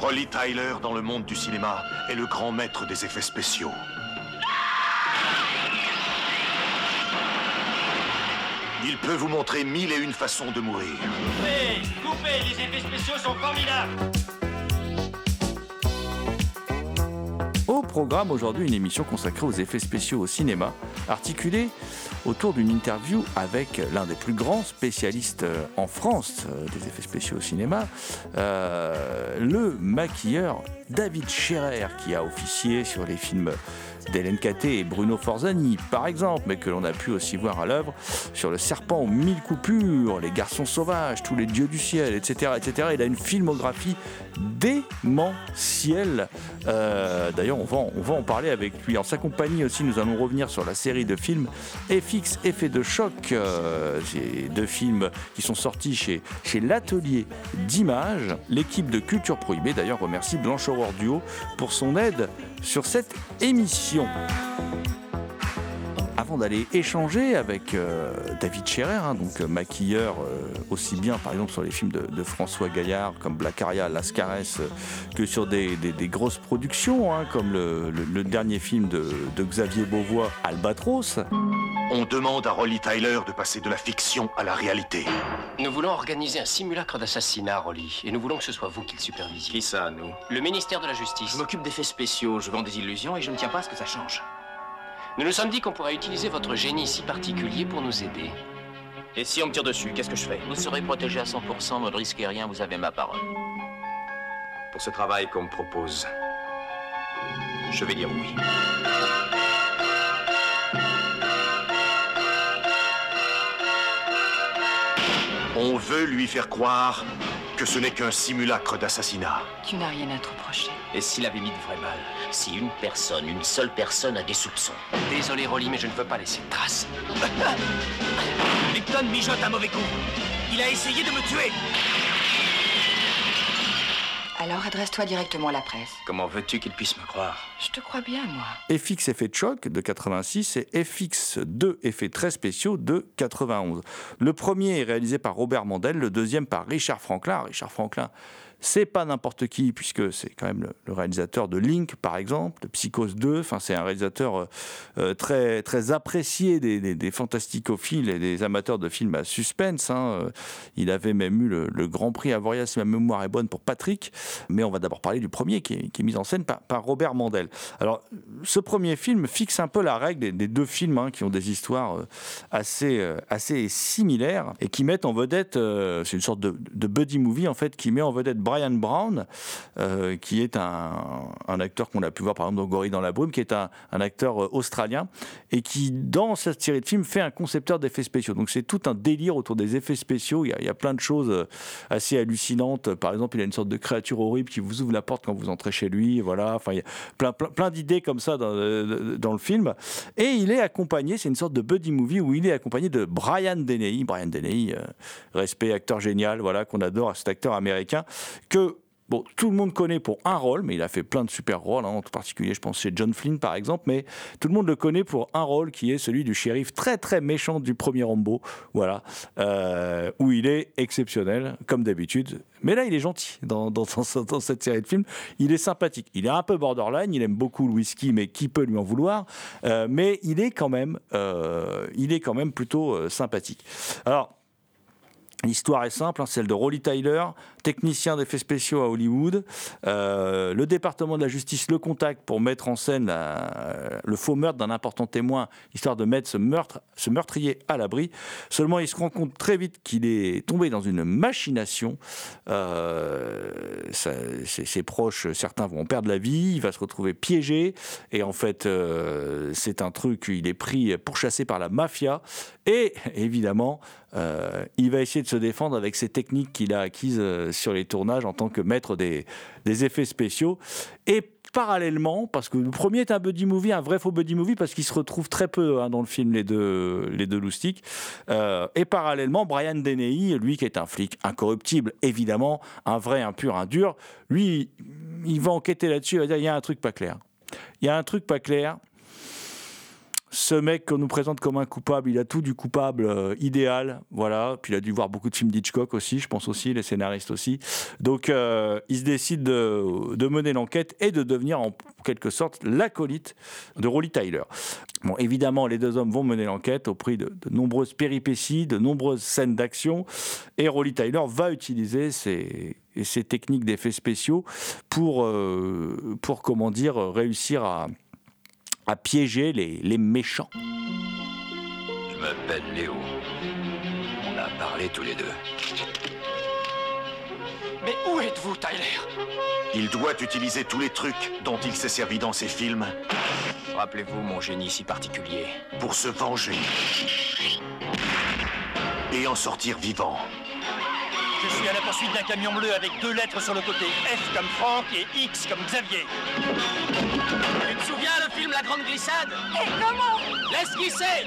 Rolly Tyler, dans le monde du cinéma, est le grand maître des effets spéciaux. Il peut vous montrer mille et une façons de mourir. Coupez Coupez Les effets spéciaux sont formidables aujourd'hui, une émission consacrée aux effets spéciaux au cinéma, articulée autour d'une interview avec l'un des plus grands spécialistes euh, en France euh, des effets spéciaux au cinéma, euh, le maquilleur David Scherer, qui a officié sur les films Caté et Bruno Forzani, par exemple, mais que l'on a pu aussi voir à l'œuvre sur Le Serpent aux mille coupures, Les Garçons sauvages, Tous les dieux du ciel, etc. etc. Il a une filmographie démentielle. Euh, D'ailleurs, on, va en- parler avec lui. En sa compagnie aussi, nous allons revenir sur la série de films FX Effet de choc. Euh, deux films qui sont sortis chez, chez l'atelier d'images. L'équipe de Culture Prohibée, d'ailleurs, remercie Blanche Aurore Duo pour son aide sur cette émission. Avant d'aller échanger avec euh, David Scherer, hein, donc euh, maquilleur euh, aussi bien par exemple sur les films de, de François Gaillard comme Black Aria, Lascares, euh, que sur des, des- des grosses productions hein, comme le, le- le dernier film de, de Xavier Beauvois, Albatros. On demande à Rolly Tyler de passer de la fiction à la réalité. Nous voulons organiser un simulacre d'assassinat, Rolly, et nous voulons que ce soit vous qui le supervisiez. Qui ça, nous? Le ministère de la Justice. Je m'occupe d'effets spéciaux, je vends des illusions et je ne tiens pas à ce que ça change. Nous nous sommes dit qu'on pourrait utiliser votre génie si particulier pour nous aider. Et si on me tire dessus, qu'est-ce que je fais? Vous serez protégé à 100%, vous ne risquez rien, vous avez ma parole. Pour ce travail qu'on me propose, je vais dire oui. On veut lui faire croire que ce n'est qu'un simulacre d'assassinat. Tu n'as rien à te reprocher. Et s'il avait mis de vrai mal Si une personne, une seule personne a des soupçons, Désolé, Rolly, mais je ne veux pas laisser de traces. Lipton mijote un mauvais coup. Il a essayé de me tuer Alors adresse-toi directement à la presse. Comment veux-tu qu'il puisse me croire Je te crois bien, moi. FX Effet de choc de 86 et FX2 Effets très spéciaux de 91. Le premier est réalisé par Robert Mandel, le deuxième par Richard Franklin. Richard Franklin, c'est pas n'importe qui, puisque c'est quand même le, réalisateur de Link, par exemple, de Psychose 2. Enfin, c'est un réalisateur euh, euh, très, très apprécié des, des, des fantasticophiles et des amateurs de films à suspense. hein. Euh, Il avait même eu le, Grand Prix Avoria, si ma mémoire est bonne, pour Patrick. Mais on va d'abord parler du premier, qui est, mis en scène par, Robert Mandel. Alors, ce premier film fixe un peu la règle des, deux films hein, qui ont des histoires assez, assez similaires et qui mettent en vedette, c'est une sorte de, de buddy movie en fait, qui met en vedette Brian Brown, euh, qui est un, acteur qu'on a pu voir par exemple dans Gorille dans la brume, qui est un, acteur euh, australien et qui, dans cette série de films, fait un concepteur d'effets spéciaux. Donc c'est tout un délire autour des effets spéciaux. Il y a, plein de choses euh, assez hallucinantes. Par exemple, il a une sorte de créature horrible qui vous ouvre la porte quand vous entrez chez lui. Voilà. Enfin, il y a plein, plein, d'idées comme ça dans, le film. Et il est accompagné, c'est une sorte de buddy movie où il est accompagné de Brian Deney. Brian Deney, respect, acteur génial, voilà, qu'on adore, cet acteur américain, que bon, tout le monde connaît pour un rôle, mais il a fait plein de super rôles, hein, en particulier, je pense, chez John Flynn, par exemple, mais tout le monde le connaît pour un rôle qui est celui du shérif très, très méchant du premier Rambo, voilà, euh, où il est exceptionnel, comme d'habitude. Mais là, il est gentil dans, cette série de films. Il est sympathique. Il est un peu borderline, il aime beaucoup le whisky, mais qui peut lui en vouloir euh, Mais il est quand même, euh, il est quand même plutôt sympathique. Alors, L'histoire est simple, hein, celle de Rolly Tyler, technicien d'effets spéciaux à Hollywood. Euh, le département de la justice le contacte pour mettre en scène le faux meurtre d'un important témoin, histoire de mettre ce, meurtrier à l'abri. Seulement, il se rend compte très vite qu'il est tombé dans une machination. Euh, ses, proches, certains vont perdre la vie, il va se retrouver piégé. Et en fait, euh, c'est un truc, il est pris, pourchassé par la mafia. Et évidemment, euh, il va essayer de se défendre avec ces techniques qu'il a acquises euh, sur les tournages en tant que maître des, effets spéciaux. Et parallèlement, parce que le premier est un buddy movie, un vrai faux buddy movie, parce qu'il se retrouve très peu hein, dans le film, les deux, les loustiques. Euh, et parallèlement, Brian Deney, lui qui est un flic incorruptible, évidemment, un vrai, un pur, un dur, lui, il va enquêter là-dessus, il va dire, il y a un truc pas clair. Il y a un truc pas clair, ce mec qu'on nous présente comme un coupable, il a tout du coupable euh, idéal, voilà. Puis il a dû voir beaucoup de films d'Hitchcock aussi, je pense aussi, les scénaristes aussi. Donc euh, il se décide de, mener l'enquête et de devenir en quelque sorte l'acolyte de Rolly Tyler. Bon, évidemment, les deux hommes vont mener l'enquête au prix de, nombreuses péripéties, de nombreuses scènes d'action, et Rolly Tyler va utiliser ses, techniques d'effets spéciaux pour, euh, pour, comment dire, réussir à à piéger les, les méchants. Je m'appelle Léo. On a parlé tous les deux. Mais où êtes-vous, Tyler? Il doit utiliser tous les trucs dont il s'est servi dans ses films. Rappelez-vous mon génie si particulier. Pour se venger. Et en sortir vivant. Je suis à la poursuite d'un camion bleu avec deux lettres sur le côté. F comme Franck et X comme Xavier. Tu te souviens le film La Grande Glissade? Et comment? Laisse glisser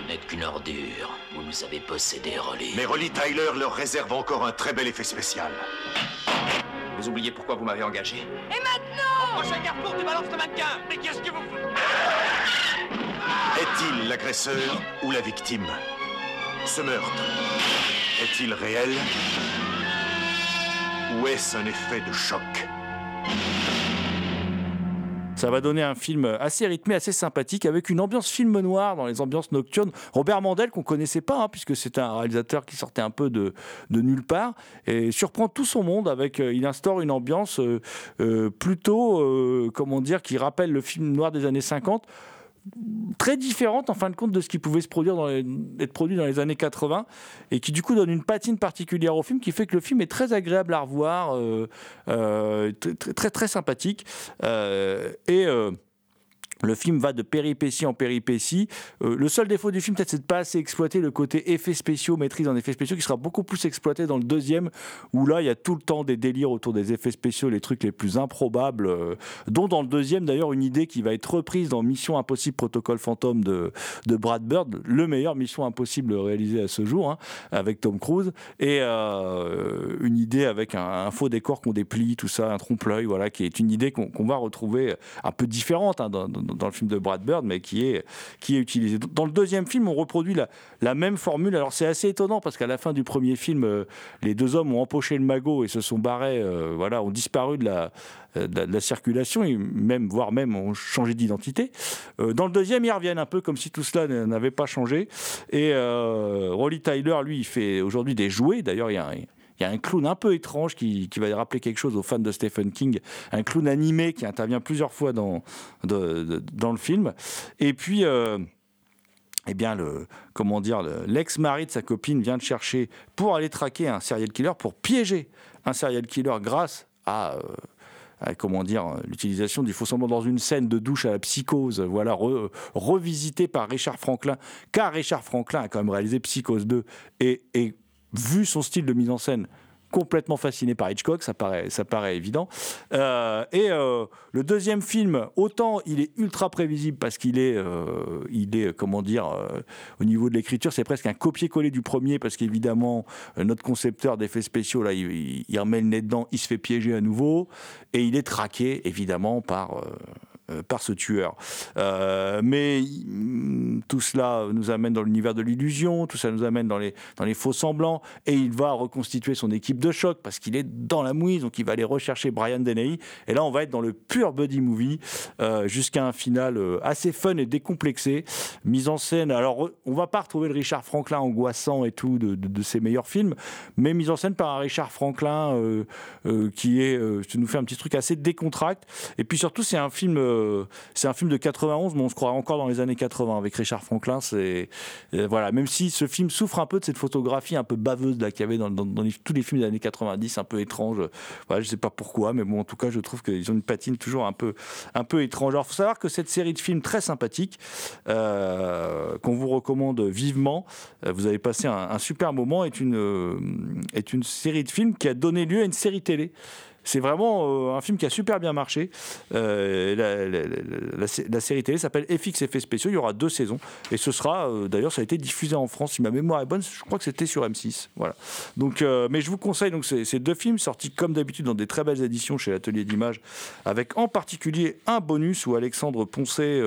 Vous n'êtes qu'une ordure. Vous nous avez possédé, Rolly. Mais Rolly Tyler leur réserve encore un très bel effet spécial. Vous oubliez pourquoi vous m'avez engagé? Et maintenant Au prochain carrefour, tu balances le mannequin Mais qu'est-ce que vous Est-il l'agresseur ou la victime? Ce meurtre est-il réel Ou est-ce un effet de choc? Ça va donner un film assez rythmé, assez sympathique, avec une ambiance film noir dans les ambiances nocturnes. Robert Mandel, qu'on connaissait pas, hein, puisque c'est un réalisateur qui sortait un peu de, de, nulle part, et surprend tout son monde avec. Euh, il instaure une ambiance euh, euh, plutôt, comment dire, qui rappelle le film noir des années 50 très différente en fin de compte de ce qui pouvait se produire être produit dans les années 80 et qui du coup donne une patine particulière au film qui fait que le film est très agréable à revoir, euh, euh, très, très, très sympathique euh, et le film va de péripétie en péripétie. Euh, le seul défaut du film, peut-être, c'est de pas assez exploiter le côté effets spéciaux, maîtrise en effets spéciaux, qui sera beaucoup plus exploité dans le deuxième, où là, il y a tout le temps des délires autour des effets spéciaux, les trucs les plus improbables, euh, dont dans le deuxième, d'ailleurs, une idée qui va être reprise dans Mission Impossible Protocole Fantôme de, de Brad Bird, le meilleur Mission Impossible réalisé à ce jour, hein, avec Tom Cruise, et euh, une idée avec un, faux décor qu'on déplie, tout ça, un trompe-l'œil, voilà, qui est une idée qu'on va retrouver un peu différente hein, le film de Brad Bird, mais qui est, qui est utilisé. Dans le deuxième film, on reproduit la, la même formule. Alors c'est assez étonnant parce qu'à la fin du premier film, euh, les deux hommes ont empoché le magot et se sont barrés, euh, voilà, ont disparu de la, de la, circulation, et même, voire même ont changé d'identité. Euh, dans le deuxième, ils reviennent un peu comme si tout cela n'avait pas changé. Et Rolly Tyler, lui, il fait aujourd'hui des jouets. D'ailleurs, il y a un, il y a un clown un peu étrange qui, qui, va rappeler quelque chose aux fans de Stephen King, un clown animé qui intervient plusieurs fois dans, dans le film. Et puis. Euh, eh bien, le, comment dire, l'ex-mari de sa copine vient de chercher pour aller traquer un serial killer, pour piéger un serial killer grâce à, euh, comment dire, l'utilisation du faux semblant dans une scène de douche à la psychose, voilà, revisité par Richard Franklin, car Richard Franklin a quand même réalisé Psychose 2 et, et vu son style de mise en scène, complètement fasciné par Hitchcock, ça paraît, ça paraît évident. Euh, et euh, le deuxième film, autant il est ultra prévisible parce qu'il est, euh, il est, comment dire, au niveau de l'écriture, c'est presque un copier-coller du premier parce qu'évidemment, notre concepteur d'effets spéciaux, là, il, remet le nez dedans, il se fait piéger à nouveau et il est traqué, évidemment, par par ce tueur. Euh, mais mm, tout cela nous amène dans l'univers de l'illusion, tout ça nous amène dans les, dans les faux semblants, et il va reconstituer son équipe de choc parce qu'il est dans la mouise, donc il va aller rechercher Brian Deney. Et là, on va être dans le pur buddy movie euh, jusqu'à un final assez fun et décomplexé, mise en scène. Alors, on va pas retrouver le Richard Franklin angoissant et tout de, de, ses meilleurs films, mais mise en scène par un Richard Franklin qui est, nous fait un petit truc assez décontracté. Et puis surtout, c'est un film euh, c'est un film de 91, mais on se croit encore dans les années 80 avec Richard Franklin. C'est euh, voilà, même si ce film souffre un peu de cette photographie un peu baveuse qu'il y avait dans, tous les films des années 90, un peu étrange. Voilà, je sais pas pourquoi, mais en tout cas, je trouve qu'ils ont une patine toujours un peu, un peu étrange. Alors, faut savoir que cette série de films très sympathique euh, qu'on vous recommande vivement, vous avez passé un, un super moment, est une, est une série de films qui a donné lieu à une série télé. C'est vraiment euh, un film qui a super bien marché. Euh, la, série télé s'appelle FX Effets Spéciaux. Il y aura deux saisons. Et ce sera, euh, d'ailleurs, ça a été diffusé en France. Si ma mémoire est bonne, je crois que c'était sur M6. Voilà. Donc, mais je vous conseille donc, ces, deux films sortis comme d'habitude dans des très belles éditions chez l'Atelier d'Images, avec en particulier un bonus où Alexandre Poncet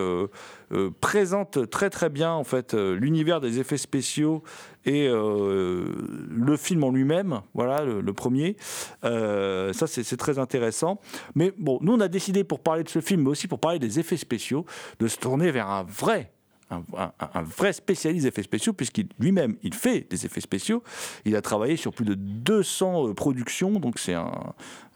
présente très très bien en fait l'univers des effets spéciaux et le film en lui-même, voilà le, premier. ça c'est c'est très intéressant. Mais bon, nous, on a décidé pour parler de ce film, mais aussi pour parler des effets spéciaux, de se tourner vers un vrai un, vrai spécialiste des effets spéciaux, puisqu'il lui-même, il fait des effets spéciaux. Il a travaillé sur plus de 200 euh, productions, donc c'est un,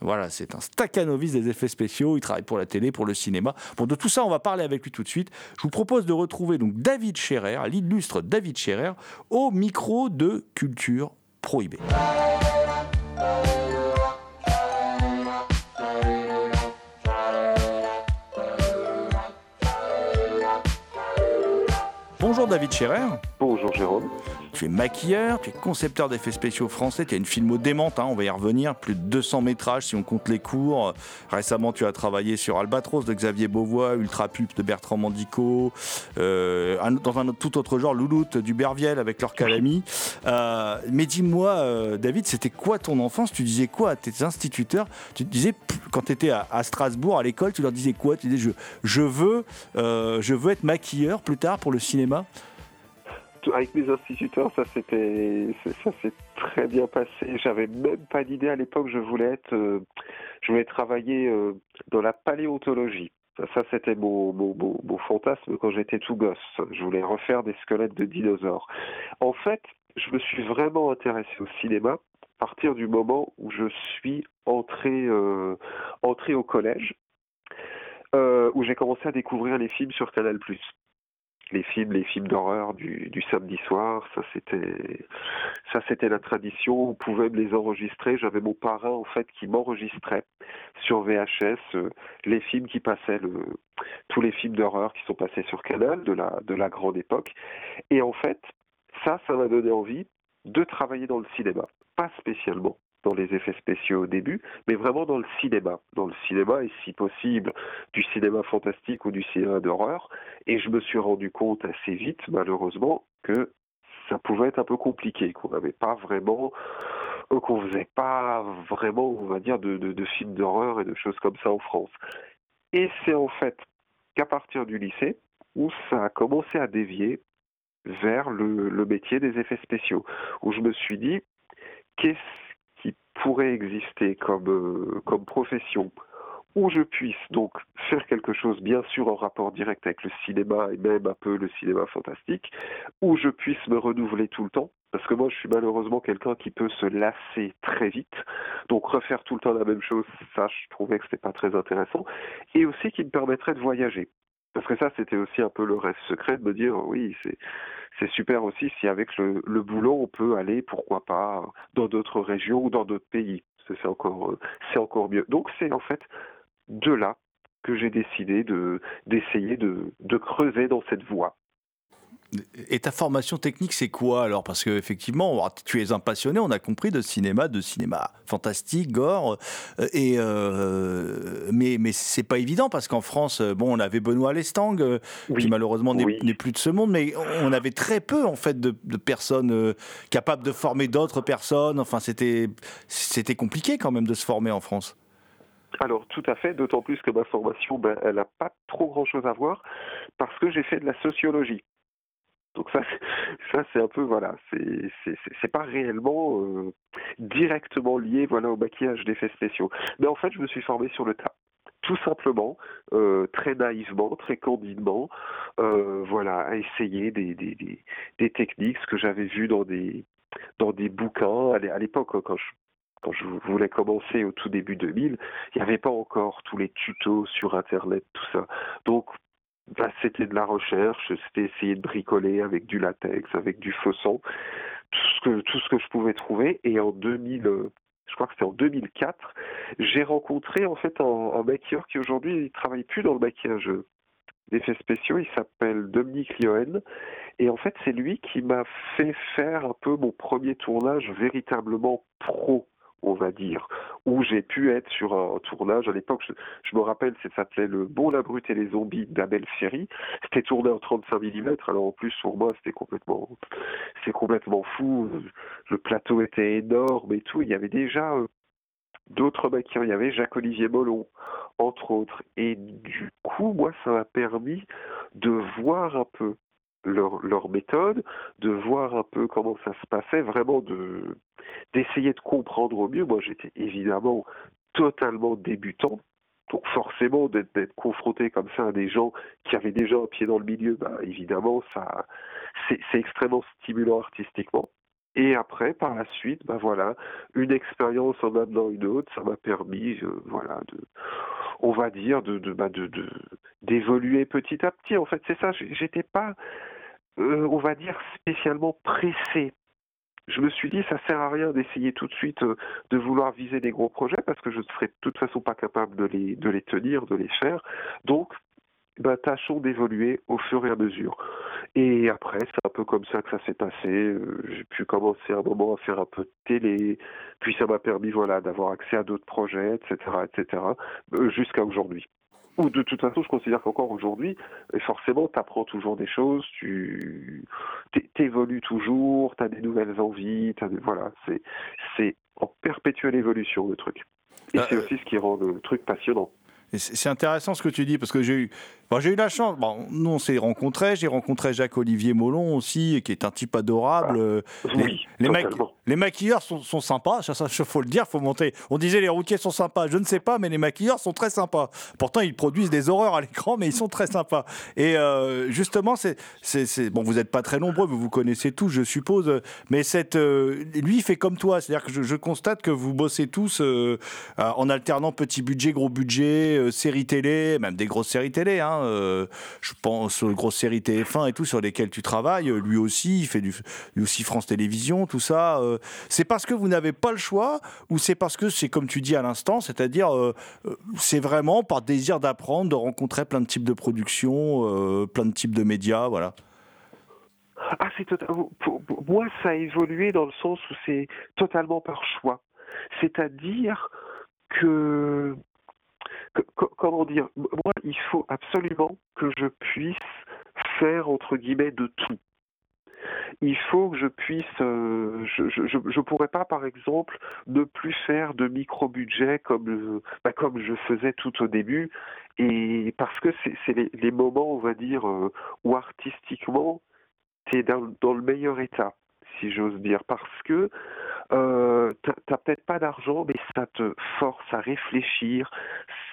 voilà, c'est un staccanovis des effets spéciaux. Il travaille pour la télé, pour le cinéma. Bon, de tout ça, on va parler avec lui tout de suite. Je vous propose de retrouver donc David Scherer, l'illustre David Scherer, au micro de Culture Prohibée. Bonjour David Scherer. Bonjour Jérôme. Tu es maquilleur, tu es concepteur d'effets spéciaux français, tu as une filmo démente, hein, on va y revenir, plus de 200 métrages si on compte les cours. Récemment, tu as travaillé sur Albatros de Xavier Beauvois, Ultra Pulp de Bertrand Mandico, euh, dans un tout autre genre, Louloute du Berviel avec leur Calami. Euh, mais dis-moi, euh, David, c'était quoi ton enfance? Tu disais quoi à tes instituteurs? Tu disais, quand tu étais à, Strasbourg, à l'école, tu leur disais quoi? Tu disais, je, je, veux, je veux être maquilleur plus tard pour le cinéma? Avec mes instituteurs, ça s'était, ça s'est très bien passé. J'avais même pas d'idée à l'époque. Je voulais être, euh, je voulais travailler euh, dans la paléontologie. Ça, c'était mon, mon, mon, fantasme quand j'étais tout gosse. Je voulais refaire des squelettes de dinosaures. En fait, je me suis vraiment intéressé au cinéma à partir du moment où je suis entré, euh, entré au collège, où j'ai commencé à découvrir les films sur Canal+ les films, les films d'horreur du, samedi soir, ça c'était, la tradition. On pouvait me les enregistrer. J'avais mon parrain en fait qui m'enregistrait sur VHS euh, les films qui passaient, le, tous les films d'horreur qui sont passés sur Canal de la de la grande époque. Et en fait, ça, ça m'a donné envie de travailler dans le cinéma, pas spécialement dans les effets spéciaux au début, mais vraiment dans le cinéma. Dans le cinéma, et si possible, du cinéma fantastique ou du cinéma d'horreur. Et je me suis rendu compte assez vite, malheureusement, que ça pouvait être un peu compliqué, qu'on n'avait pas vraiment, euh, qu'on faisait pas vraiment, on va dire, de, de, films d'horreur et de choses comme ça en France. Et c'est en fait qu'à partir du lycée, où ça a commencé à dévier vers le, le métier des effets spéciaux, où je me suis dit, qu'est-ce pourrait exister comme, euh, comme profession où je puisse donc faire quelque chose, bien sûr en rapport direct avec le cinéma et même un peu le cinéma fantastique, où je puisse me renouveler tout le temps, parce que moi je suis malheureusement quelqu'un qui peut se lasser très vite, donc refaire tout le temps la même chose, ça je trouvais que c'était pas très intéressant, et aussi qui me permettrait de voyager. Parce que ça, c'était aussi un peu le rêve secret de me dire, oui, c'est c'est super aussi si avec le, boulot on peut aller, pourquoi pas, dans d'autres régions ou dans d'autres pays. C'est encore, euh, c'est encore mieux. Donc c'est en fait de là que j'ai décidé de d'essayer de, de creuser dans cette voie. Et ta formation technique, c'est quoi alors? Parce qu'effectivement, tu es un passionné, on a compris, de cinéma, de cinéma fantastique, gore. Euh, et euh, mais mais c'est pas évident parce qu'en France, euh, bon, on avait Benoît Lestang, qui malheureusement n'est plus de ce monde, mais on avait très peu en fait de, personnes capables de former d'autres personnes. Enfin, c'était c'était compliqué quand même de se former en France. Alors tout à fait, d'autant plus que ma formation, ben, elle n'a pas trop grand-chose à voir parce que j'ai fait de la sociologie. Donc ça, ça c'est un peu voilà, c'est pas réellement euh, directement lié voilà au maquillage d'effets spéciaux. Mais en fait, je me suis formé sur le tas tout simplement, euh, très naïvement, très candidement, euh, voilà, à essayer des, des, des, des techniques, ce que j'avais vu dans des dans des bouquins à l'époque quand je quand je voulais commencer au tout début 2000, il n'y avait pas encore tous les tutos sur Internet, tout ça. Donc, bah, c'était de la recherche, c'était essayer de bricoler avec du latex, avec du faux tout ce que, tout ce que je pouvais trouver. Et en 2000, euh, je crois que c'était en 2004, j'ai rencontré en fait un, un maquilleur qui aujourd'hui ne travaille plus dans le maquillage d'effets spéciaux. Il s'appelle Dominique Liohen. Et en fait, c'est lui qui m'a fait faire un peu mon premier tournage véritablement pro on va dire, où j'ai pu être sur un tournage. À l'époque, je, me rappelle, ça s'appelait Le Bon, la Brute et les Zombies d'Abel Ferry. C'était tourné en 35 mm. Alors en plus, pour moi, c'était complètement, fou. Le plateau était énorme et tout. Il y avait déjà euh, d'autres maquilleurs. Il y avait Jacques-Olivier Mollon, entre autres. Et du coup, moi, ça m'a permis de voir un peu leur, leur méthode, de voir un peu comment ça se passait, vraiment de d'essayer de comprendre au mieux. Moi, j'étais évidemment totalement débutant, donc forcément d'être confronté comme ça à des gens qui avaient déjà un pied dans le milieu, bah, évidemment, ça c'est extrêmement stimulant artistiquement. Et après, par la suite, bah voilà, une expérience en amenant une autre, ça m'a permis, euh, voilà, de, on va dire, de, de, bah de, d'évoluer petit à petit. En fait, c'est ça. J'étais pas, euh, on va dire, spécialement pressé. Je me suis dit, ça sert à rien d'essayer tout de suite euh, de vouloir viser des gros projets parce que je ne serais de toute façon pas capable de les, de les tenir, de les faire. Donc, bah, tâchons d'évoluer au fur et à mesure. Et après, c'est un peu comme ça que ça s'est passé. Euh, j'ai pu commencer un moment à faire un peu de télé, puis ça m'a permis voilà d'avoir accès à d'autres projets, etc., etc., jusqu'à aujourd'hui ou de toute façon, je considère qu'encore aujourd'hui, forcément, tu apprends toujours des choses, tu évolues toujours, tu as des nouvelles envies, as voilà, c'est en perpétuelle évolution le truc. Et bah, c'est aussi ce qui rend le truc passionnant. C'est intéressant ce que tu dis, parce que j'ai eu, j'ai eu la chance. Bon, nous, on s'est rencontrés. J'ai rencontré Jacques-Olivier Molon aussi, qui est un type adorable. Ah, oui, les, les, maquilleurs sont, sont sympas, ça, il faut le dire, faut monter. On disait les routiers sont sympas, je ne sais pas, mais les maquilleurs sont très sympas. Pourtant, ils produisent des horreurs à l'écran, mais ils sont très sympas. Et euh, justement, c'est, bon, vous n'êtes pas très nombreux, vous vous connaissez tous, je suppose, mais cette, euh, lui, il fait comme toi, c'est-à-dire que je, constate que vous bossez tous euh, en alternant petit budget, gros budget, séries télé, même des grosses séries télé. Hein, je pense aux grosses séries TF1 et tout sur lesquelles tu travailles. Lui aussi, il fait du, lui aussi France Télévisions, tout ça. Euh, c'est parce que vous n'avez pas le choix ou c'est parce que c'est comme tu dis à l'instant, c'est-à-dire euh, euh, c'est vraiment par désir d'apprendre, de rencontrer plein de types de productions, plein de types de médias, voilà. Ah. Pour, moi, ça a évolué dans le sens où c'est totalement par choix. C'est-à-dire que, comment dire, moi, il faut absolument que je puisse faire entre guillemets de tout. Il faut que je puisse, euh, je, je, pourrais pas par exemple ne plus faire de micro budget comme bah, je faisais tout au début et parce que c'est les, moments on va dire euh, où artistiquement tu es dans, le meilleur état si j'ose dire. Parce que euh, t'as peut-être pas d'argent, mais ça te force à réfléchir.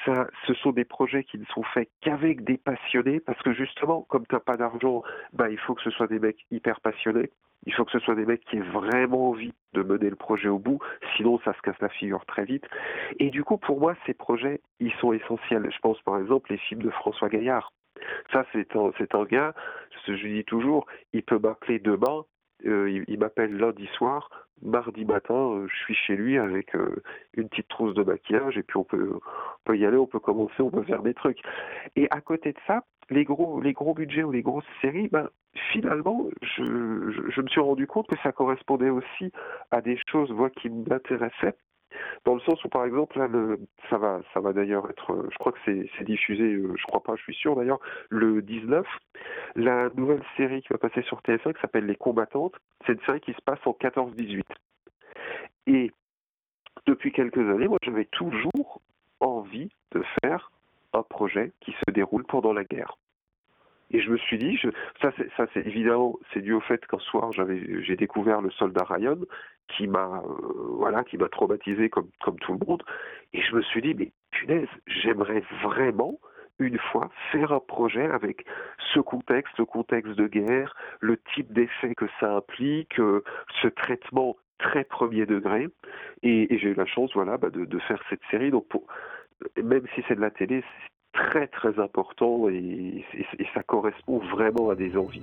Ça, ce sont des projets qui ne sont faits qu'avec des passionnés, parce que justement, comme t'as pas d'argent, bah, il faut que ce soit des mecs hyper passionnés. Il faut que ce soit des mecs qui aient vraiment envie de mener le projet au bout, sinon ça se casse la figure très vite. Et du coup, pour moi, ces projets, ils sont essentiels. Je pense par exemple les films de François Gaillard. Ça, c'est un, un gars, je dis toujours, il peut m'appeler demain, il, il m'appelle lundi soir, mardi matin, je suis chez lui avec une petite trousse de maquillage et puis on peut, on peut y aller, on peut commencer, on peut faire des trucs. Et à côté de ça, les gros, les gros budgets ou les grosses séries, ben, finalement, je, me suis rendu compte que ça correspondait aussi à des choses qui m'intéressaient. Dans le sens où, par exemple, là, ça va, ça va d'ailleurs être, je crois que c'est diffusé, je crois pas, je suis sûr d'ailleurs, le 19, la nouvelle série qui va passer sur TF1 qui s'appelle Les Combattantes, c'est une série qui se passe en 14-18. Et depuis quelques années, moi, j'avais toujours envie de faire un projet qui se déroule pendant la guerre. Et je me suis dit, ça, c'est, évidemment, c'est dû au fait qu'un soir, j'avais, j'ai découvert le soldat Ryan, qui m'a, euh, voilà, qui m'a traumatisé comme, tout le monde. Et je me suis dit, mais punaise, j'aimerais vraiment une fois faire un projet avec ce contexte, le contexte de guerre, le type d'effet que ça implique, euh, ce traitement très premier degré. Et, j'ai eu la chance, voilà, bah, de, faire cette série. Donc, même si c'est de la télé, très très important et, ça correspond vraiment à des envies.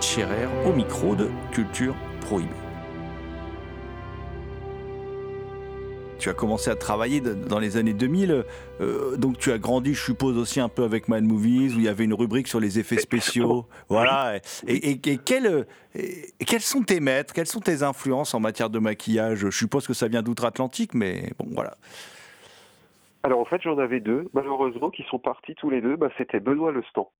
David Scherer au micro de Culture Prohibée. Tu as commencé à travailler dans les années 2000, euh, donc tu as grandi, je suppose, aussi un peu avec Mad Movies, où il y avait une rubrique sur les effets spéciaux. Voilà. Et, et, et, quel, et, quels sont tes maîtres, quelles sont tes influences en matière de maquillage? Je suppose que ça vient d'outre-Atlantique, mais bon, voilà. Alors en fait, j'en avais deux, malheureusement, qui sont partis tous les deux. Bah, C'était Benoît Lestan.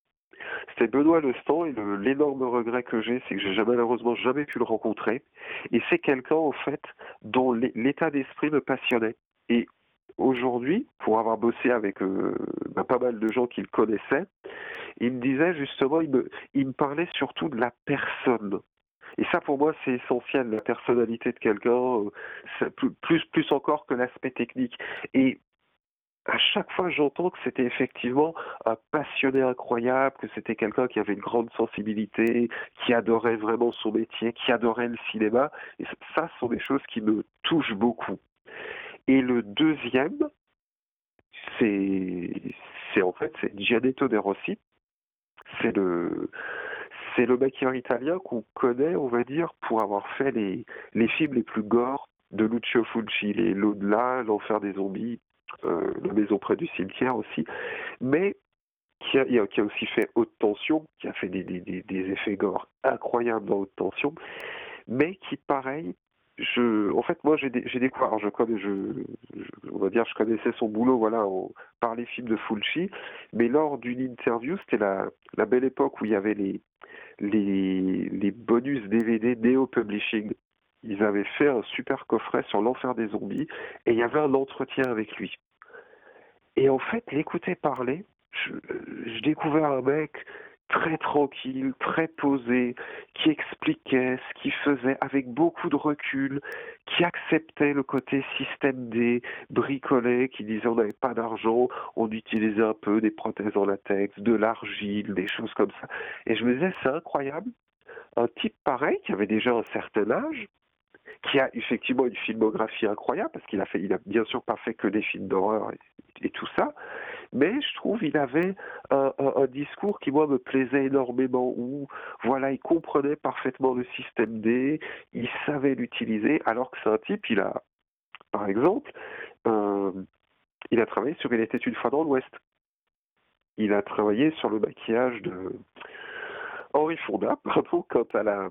C'était Benoît Lestan et l'énorme regret que j'ai, c'est que j'ai malheureusement jamais pu le rencontrer. Et c'est quelqu'un, en fait, dont l'état d'esprit me passionnait. Et aujourd'hui, pour avoir bossé avec euh, bah, pas mal de gens qui le connaissaient, il me disait justement, il me, il me parlait surtout de la personne. Et ça, pour moi, c'est essentiel, la personnalité de quelqu'un, euh, plus, plus encore que l'aspect technique. Et à chaque fois j'entends que c'était effectivement un passionné incroyable, que c'était quelqu'un qui avait une grande sensibilité, qui adorait vraiment son métier, qui adorait le cinéma. Et ça, ce sont des choses qui me touchent beaucoup. Et le deuxième, c'est, c'est en fait, c'est De Rossi. C'est le, c'est le maquilleur italien qu'on connaît, on va dire, pour avoir fait les, les films les plus gore de Lucio Fulci, les L'au-delà, L'enfer des zombies, euh, la maison près du cimetière aussi, mais qui a, aussi fait haute tension, qui a fait des, effets gore incroyables dans haute tension, mais qui, pareil, je, en fait, moi, j'ai découvert, je connais, je, je, on va dire, je connaissais son boulot, voilà, au, par les films de Fulci, mais lors d'une interview, c'était la, belle époque où il y avait les, les, les bonus DVD Neo Publishing ils avaient fait un super coffret sur l'enfer des zombies et il y avait un entretien avec lui. Et en fait, l'écouter parler, je, je découvrais un mec très tranquille, très posé, qui expliquait ce qu'il faisait avec beaucoup de recul, qui acceptait le côté système D, bricolé, qui disait on n'avait pas d'argent, on utilisait un peu des prothèses en latex, de l'argile, des choses comme ça. Et je me disais, c'est incroyable, un type pareil, qui avait déjà un certain âge, qui a effectivement une filmographie incroyable, parce qu'il a fait, il bien sûr pas fait que des films d'horreur et, tout ça, mais je trouve il avait un, discours qui moi me plaisait énormément où voilà il comprenait parfaitement le système D, il savait l'utiliser alors que c'est un type il a par exemple euh, il a travaillé sur Il était une fois dans l'Ouest. Il a travaillé sur le maquillage de Henri Fonda, pardon, à la,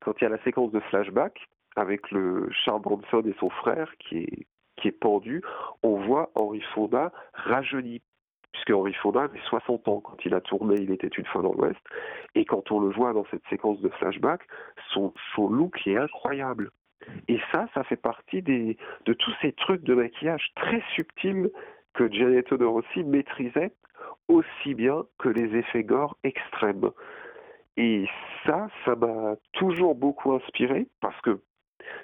quand il y a la séquence de flashback avec le Charles Bronson et son frère qui est, qui est pendu, on voit Henri Fonda rajeuni. Puisque Henri Fonda avait 60 ans quand il a tourné Il était une fois dans l'Ouest. Et quand on le voit dans cette séquence de flashback, son, son look est incroyable. Et ça, ça fait partie des, de tous ces trucs de maquillage très subtils que Gianetto de maîtrisait aussi bien que les effets gore extrêmes. Et ça, ça m'a toujours beaucoup inspiré parce que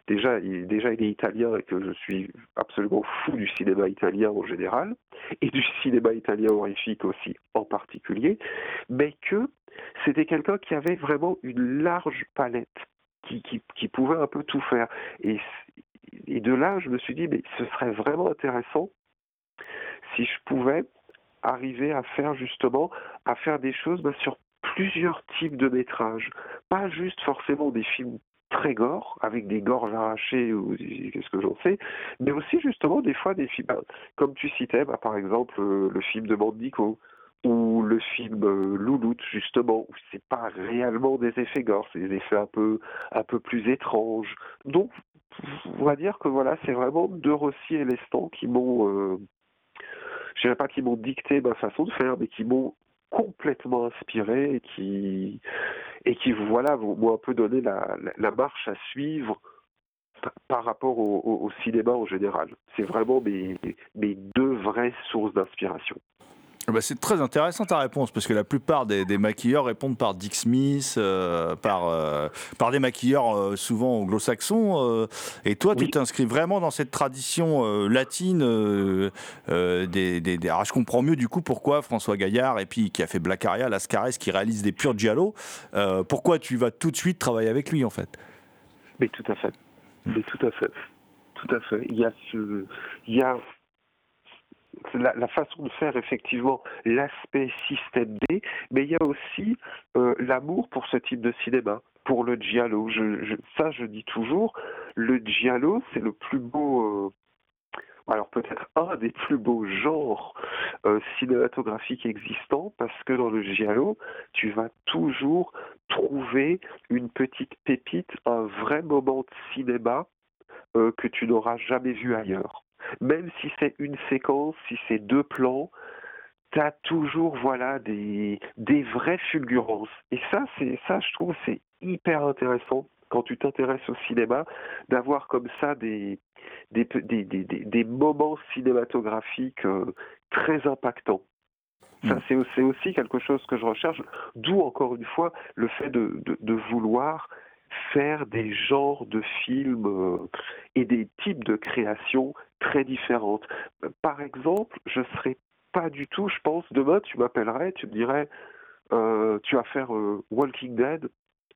déjà il, déjà, il est italien et que je suis absolument fou du cinéma italien en général et du cinéma italien horrifique aussi en particulier, mais que c'était quelqu'un qui avait vraiment une large palette qui, pouvait un peu tout faire. Et, de là, je me suis dit, mais ce serait vraiment intéressant si je pouvais arriver à faire justement, à faire des choses ben, sur plusieurs types de métrages. Pas juste forcément des films très gore, avec des gorges arrachées ou qu'est-ce que j'en sais, mais aussi justement des fois des films, ben, comme tu citais, ben, par exemple le film de Mandico, ou le film euh, Louloute justement où c'est pas réellement des effets gore, c'est des effets un peu un peu plus étranges. Donc on va dire que voilà, c'est vraiment De Rossi et Lestan qui m'ont euh, je dirais pas qui m'ont dicté ma façon de faire, mais qui m'ont complètement inspiré et qui et qui voilà m'ont un peu donné la, marche à suivre par rapport au, au, cinéma en général. C'est vraiment mes, mes deux vraies sources d'inspiration. Bah, c'est très intéressant ta réponse parce que la plupart des, maquilleurs répondent par Dick Smith, euh, par, euh, par des maquilleurs euh, souvent anglo-saxons. et toi, tu t'inscris vraiment dans cette tradition latine. des, des, Alors, je comprends mieux du coup pourquoi François Gaillard et puis qui a fait Black Aria, Lascares, qui réalise des purs giallo. pourquoi tu vas tout de suite travailler avec lui en fait? Mais tout à fait. Mais tout à fait. Tout à fait. Il y a ce, il y a la, façon de faire effectivement l'aspect système D, mais il y a aussi euh, l'amour pour ce type de cinéma, pour le giallo. Je, ça, je dis toujours, le giallo, c'est le plus beau. Euh, alors peut-être un des plus beaux genres euh, cinématographiques existants, parce que dans le giallo, tu vas toujours trouver une petite pépite, un vrai moment de cinéma que tu n'auras jamais vu ailleurs même si c'est une séquence, si c'est deux plans, tu as toujours voilà des, des vraies fulgurances. Et ça, c'est ça, je trouve, c'est hyper intéressant quand tu t'intéresses au cinéma, d'avoir comme ça des, des, des, des, des moments cinématographiques euh, très impactants. Ça, mm. c'est aussi quelque chose que je recherche, d'où encore une fois le fait de, de, de vouloir faire des genres de films euh, et des types de créations très différentes. Par exemple, je ne serais pas du tout, je pense, demain tu m'appellerais, tu me dirais, euh, tu vas faire euh, Walking Dead,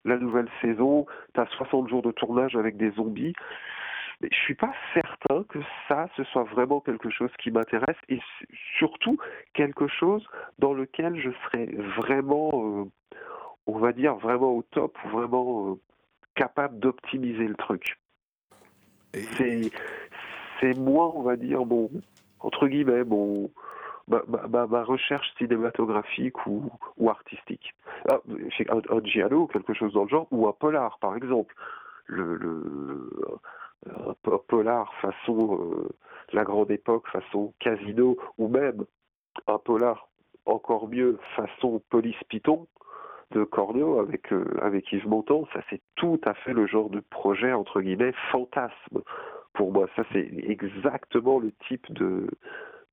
la nouvelle saison, tu as 60 jours de tournage avec des zombies. Mais je suis pas certain que ça, ce soit vraiment quelque chose qui m'intéresse et surtout quelque chose dans lequel je serais vraiment, on va dire, vraiment au top ou vraiment capable d'optimiser le truc. C'est, c'est moi, on va dire, bon, entre guillemets, bon, ma, recherche cinématographique ou, ou artistique. Ah, un, un giallo, quelque chose dans le genre, ou un polar, par exemple. Le, le un polar façon euh, la grande époque, façon Casino, ou même un polar encore mieux façon Police Python, de Cornio avec, euh, avec Yves Montand, ça c'est tout à fait le genre de projet, entre guillemets, fantasme pour moi. Ça c'est exactement le type de,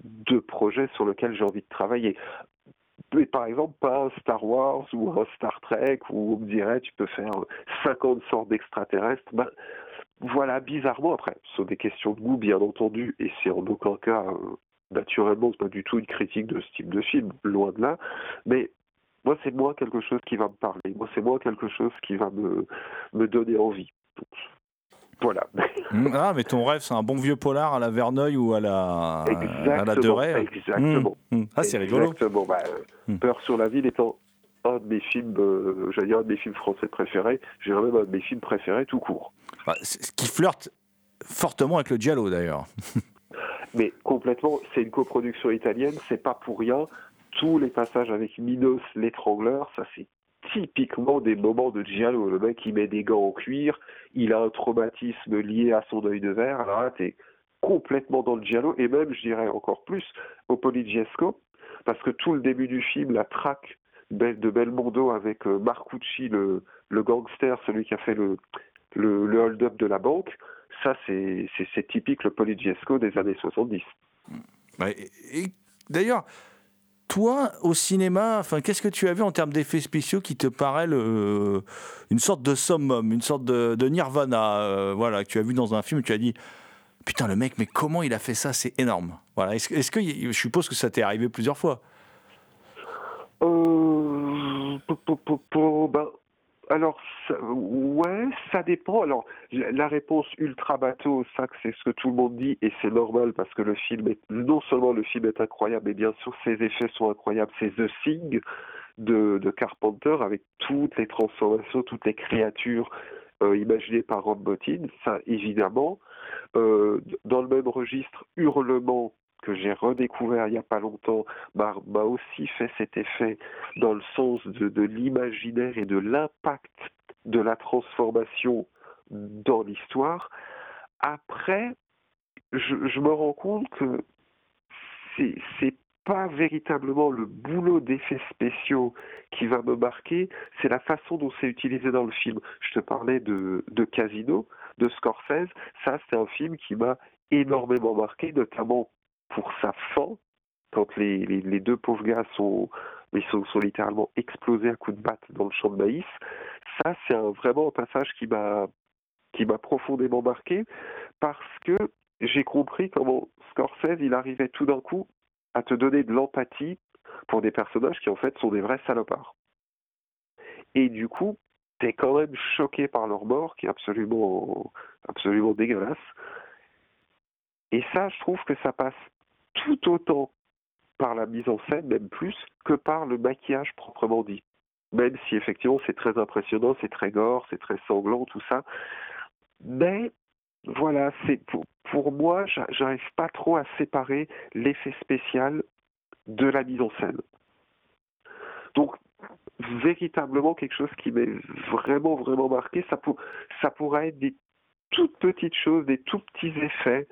de projet sur lequel j'ai envie de travailler. Mais par exemple, pas un Star Wars ou un Star Trek où on me dirait tu peux faire 50 sortes d'extraterrestres. Ben, voilà, bizarrement, après, ce sont des questions de goût, bien entendu, et c'est en aucun cas, euh, naturellement, pas du tout une critique de ce type de film, loin de là, mais moi, c'est moi quelque chose qui va me parler. Moi, c'est moi quelque chose qui va me, me donner envie. Voilà. Mmh, ah, mais ton rêve, c'est un bon vieux polar à la Verneuil ou à la, à la Deray. Exactement. Mmh, mmh. Ah, c'est rigolo. Exactement. Bah, Peur sur la ville étant un de mes films, euh, j'allais dire un de mes films français préférés, j'ai même un de mes films préférés tout court. Bah, ce qui flirte fortement avec le Giallo d'ailleurs. Mais complètement, c'est une coproduction italienne, c'est pas pour rien. Tous les passages avec Minos l'étrangleur, ça c'est typiquement des moments de Giallo. Le mec, il met des gants en cuir, il a un traumatisme lié à son œil de verre. Alors là, t'es complètement dans le Giallo, et même, je dirais encore plus, au Poligesco, parce que tout le début du film, la traque de Belmondo avec euh, Marcucci, le, gangster, celui qui a fait le, le, hold-up de la banque, ça, c'est typique le Poligesco des années 70. Et, D'ailleurs, toi, au cinéma, enfin, qu'est-ce que tu as vu en termes d'effets spéciaux qui te paraît le, une sorte de summum, une sorte de, nirvana, euh, voilà, que tu as vu dans un film, tu as dit, putain, le mec, mais comment il a fait ça? C'est énorme. Voilà. Est-ce est que, je suppose que ça t'est arrivé plusieurs fois euh, ben, alors, ouais, ça dépend. Alors, la réponse ultra bateau, ça, c'est ce que tout le monde dit, et c'est normal parce que le film est, non seulement le film est incroyable, mais bien sûr, ses effets sont incroyables. C'est The Thing de, de, Carpenter avec toutes les transformations, toutes les créatures euh, imaginées par Rob Bottin, ça, évidemment. Euh, dans le même registre, Hurlement que j'ai redécouvert il n'y a pas longtemps m'a aussi fait cet effet dans le sens de, l'imaginaire et de l'impact de la transformation dans l'histoire. Après, je, me rends compte que c'est pas véritablement le boulot d'effets spéciaux qui va me marquer, c'est la façon dont c'est utilisé dans le film. Je te parlais de, de Casino, de Scorsese, ça c'est un film qui m'a énormément marqué, notamment pour sa fin, quand les, les, deux pauvres gars sont, sont, sont, littéralement explosés à coups de batte dans le champ de maïs, ça c'est vraiment un passage qui m'a qui m'a profondément marqué parce que j'ai compris comment Scorsese il arrivait tout d'un coup à te donner de l'empathie pour des personnages qui en fait sont des vrais salopards. Et du coup, t'es quand même choqué par leur mort qui est absolument absolument dégueulasse. Et ça, je trouve que ça passe tout autant par la mise en scène, même plus, que par le maquillage proprement dit. Même si effectivement c'est très impressionnant, c'est très gore, c'est très sanglant, tout ça. Mais voilà, c'est pour, moi, j'arrive pas trop à séparer l'effet spécial de la mise en scène. Donc, véritablement quelque chose qui m'est vraiment, vraiment marqué, ça, pour, ça pourrait être des toutes petites choses, des tout petits effets,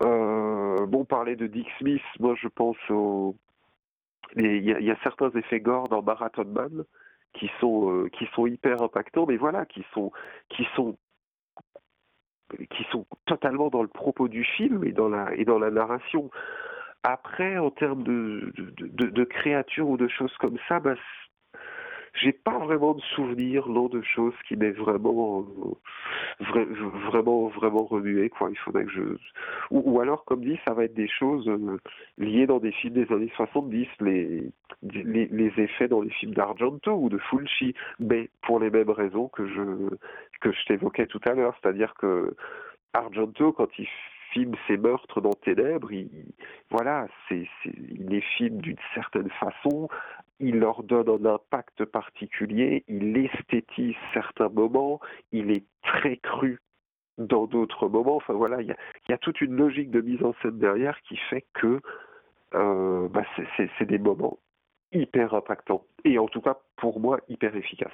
bon, parler de Dick Smith, moi je pense au. Il y, a certains effets gore dans Marathon Man qui sont, euh, qui sont hyper impactants, mais voilà, qui sont, qui sont qui sont totalement dans le propos du film et dans la, et dans la narration. Après, en termes de, de, de, créatures ou de choses comme ça, bah, j'ai pas vraiment de souvenirs, non, de choses qui m'aient vraiment, euh, vraiment, vraiment remué, quoi. Il faudrait que je, ou, alors, comme dit, ça va être des choses euh, liées dans des films des années 70, les, les, les effets dans les films d'Argento ou de Fulci, mais pour les mêmes raisons que je, que je t'évoquais tout à l'heure, c'est-à-dire que Argento, quand il filme ses meurtres dans Ténèbres, il, voilà, il les filme d'une certaine façon, il leur donne un impact particulier, il esthétise certains moments, il est très cru dans d'autres moments. Enfin voilà, il y a, toute une logique de mise en scène derrière qui fait que euh, bah, c'est des moments hyper impactants et en tout cas pour moi hyper efficaces.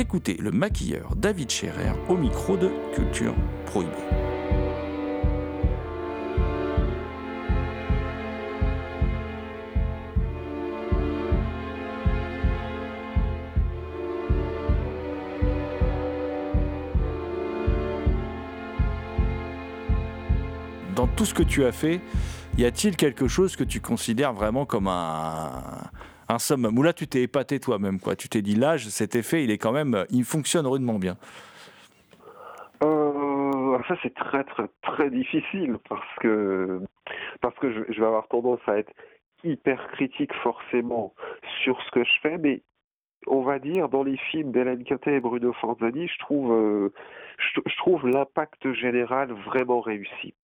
Écoutez le maquilleur David Scherer au micro de Culture Prohibée. Dans tout ce que tu as fait, y a-t-il quelque chose que tu considères vraiment comme un, un summum Ou là, tu t'es épaté toi-même, quoi. Tu t'es dit, là, cet effet, il est quand même, il fonctionne rudement bien. Euh, ça, c'est très, très, très difficile parce que, parce que je, vais avoir tendance à être hyper critique forcément sur ce que je fais, mais on va dire, dans les films d'Hélène Quintet et Bruno Forzani, je trouve, euh, je trouve l'impact général vraiment réussi.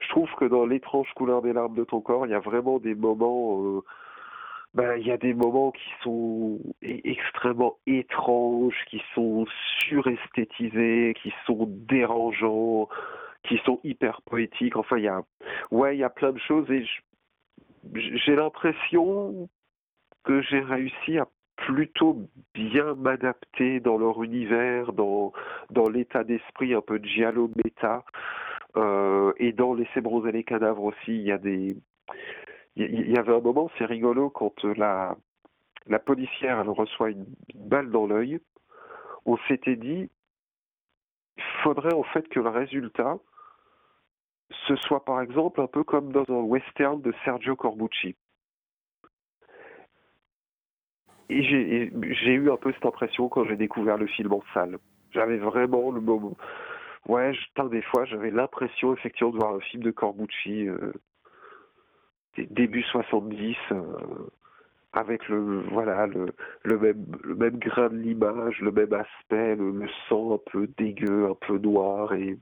Je trouve que dans l'étrange couleur des larmes de ton corps, il y a vraiment des moments, euh, ben, il y a des moments qui sont extrêmement étranges, qui sont suresthétisés, qui sont dérangeants, qui sont hyper poétiques. Enfin, il y a, ouais, il y a plein de choses et j'ai l'impression que j'ai réussi à plutôt bien m'adapter dans leur univers, dans, dans l'état d'esprit un peu giallo méta. Euh, et dans les et les cadavres aussi, il y a des. Il y- avait un moment, c'est rigolo, quand euh, la, policière elle reçoit une balle dans l'œil, on s'était dit, faudrait en fait que le résultat, ce soit par exemple un peu comme dans un western de Sergio Corbucci. Et j'ai eu un peu cette impression quand j'ai découvert le film en salle. J'avais vraiment le moment. Ouais, je, des fois, j'avais l'impression effectivement de voir un film de Corbucci euh, début 70 euh, avec le voilà le, le même le même grain de l'image, le même aspect, le, le sang un peu dégueu, un peu noir et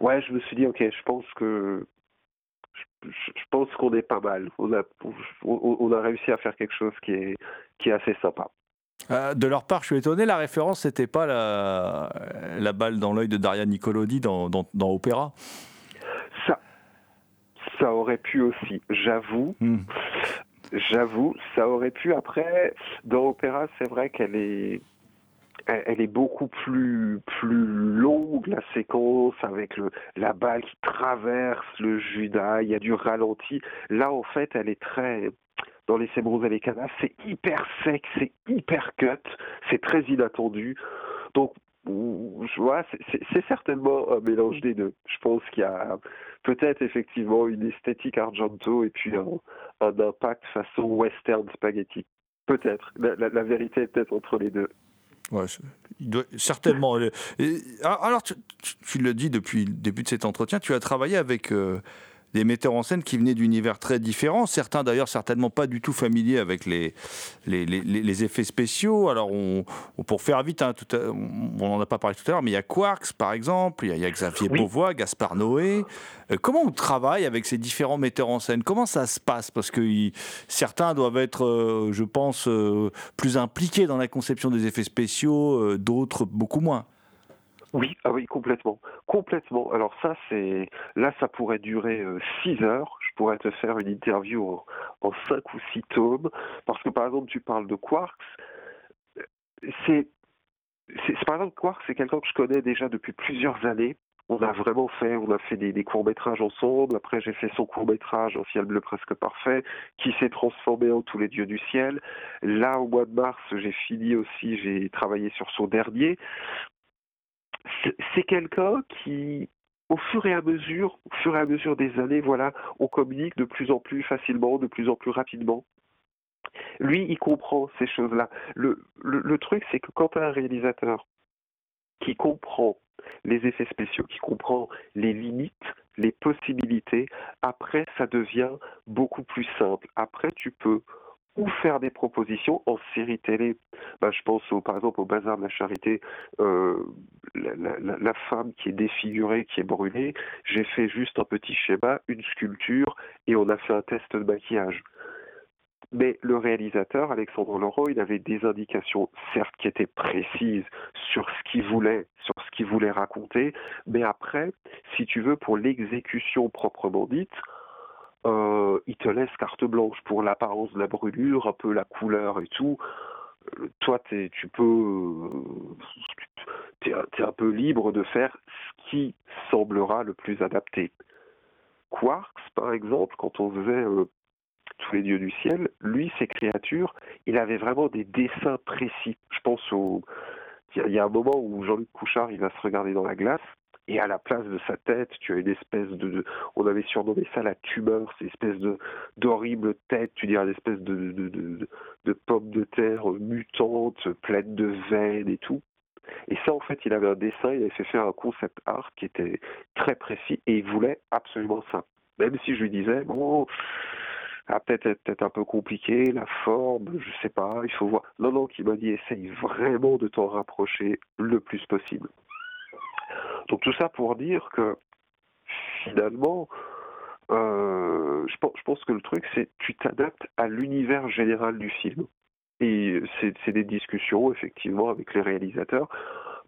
ouais, je me suis dit ok, je pense que je, pense qu'on est pas mal. On a on, a réussi à faire quelque chose qui est qui est assez sympa. Euh, de leur part, je suis étonné, la référence, c'était pas la, la balle dans l'œil de Daria Nicolodi dans, dans, dans Opéra? Ça, aurait pu aussi, j'avoue. Hmm. J'avoue, ça aurait pu. Après, dans Opéra, c'est vrai qu'elle est, elle, est beaucoup plus plus longue la séquence avec le la balle qui traverse le Judas. Il y a du ralenti. Là, en fait, elle est très dans les Sébros et les Cadavres, c'est hyper sec, c'est hyper cut, c'est très inattendu. Donc, c'est- certainement un mélange des deux. Je pense qu'il y a peut-être effectivement une esthétique Argento et puis un, impact façon western spaghetti. Peut-être. La, vérité est peut-être entre les deux. Ouais, certainement. alors, tu, tu- tu le dis depuis le début de cet entretien, tu as travaillé avec euh, des metteurs en scène qui venaient d'univers très différents. Certains, d'ailleurs, certainement pas du tout familiers avec les, les, les- les- effets spéciaux. Alors, on, on- pour faire vite, hein, tout à- on n'en a pas parlé tout à l'heure, mais il y a Quarks, par exemple, il y a, il y a Xavier Oui. Beauvois, Gaspard Noé. Euh, comment on travaille avec ces différents metteurs en scène? Comment ça se passe? Parce que certains doivent être, euh, je pense, euh, plus impliqués dans la conception des effets spéciaux, d'autres beaucoup moins. Oui, ah oui, complètement, complètement. Alors ça, c'est là, ça pourrait durer euh, six heures. Je pourrais te faire une interview en, en cinq ou six tomes, parce que par exemple, tu parles de Quarks. C'est, par exemple Quarks, c'est quelqu'un que je connais déjà depuis plusieurs années. On a vraiment fait, on a fait des, des courts métrages ensemble. Après, j'ai fait son court métrage, Un ciel bleu presque parfait, qui s'est transformé en Tous les dieux du ciel. Là, au mois de mars, j'ai fini aussi, j'ai travaillé sur son dernier c'est- quelqu'un qui, au fur et à mesure, au fur et à mesure des années, voilà, on communique de plus en plus facilement, de plus en plus rapidement. Lui, il comprend ces choses-là. Le, truc, c'est que quand un réalisateur qui comprend les effets spéciaux, qui comprend les limites, les possibilités, après, ça devient beaucoup plus simple. Après, tu peux ou faire des propositions en série télé. Ben, je pense par exemple au Bazar de la Charité, euh, la, la- femme qui est défigurée, qui est brûlée. J'ai fait juste un petit schéma, une sculpture, et on a fait un test de maquillage. Mais le réalisateur, Alexandre Laurent, il avait des indications, certes, qui étaient précises sur ce qu'il voulait, sur ce qu'il voulait raconter, mais après, si tu veux, pour l'exécution proprement dite, euh, il te laisse carte blanche pour l'apparence de la brûlure, un peu la couleur et tout. toi, tu peux, tu es, un peu libre de faire ce qui semblera le plus adapté. Quarks, par exemple, quand on faisait tous les dieux du ciel, lui, ses créatures, il avait vraiment des dessins précis. Je pense au, y a un moment où Jean-Luc Couchard, il va se regarder dans la glace et à la place de sa tête, tu as une espèce de, on avait surnommé ça la tumeur, c'est une espèce de d'horrible tête, tu dirais une espèce de de, de, de pomme de terre mutante, pleine de veines et tout. Et ça, en fait, il avait un dessin, il avait fait faire un concept art qui était très précis et il voulait absolument ça. Même si je lui disais, bon, ah, peut-être peut un peu compliqué, la forme, je sais pas, il faut voir. Non, non, qui m'a dit, essaye vraiment de t'en rapprocher le plus possible. Donc tout ça pour dire que finalement, euh, je, pense, que le truc, c'est tu t'adaptes à l'univers général du film. Et c'est des discussions, effectivement, avec les réalisateurs.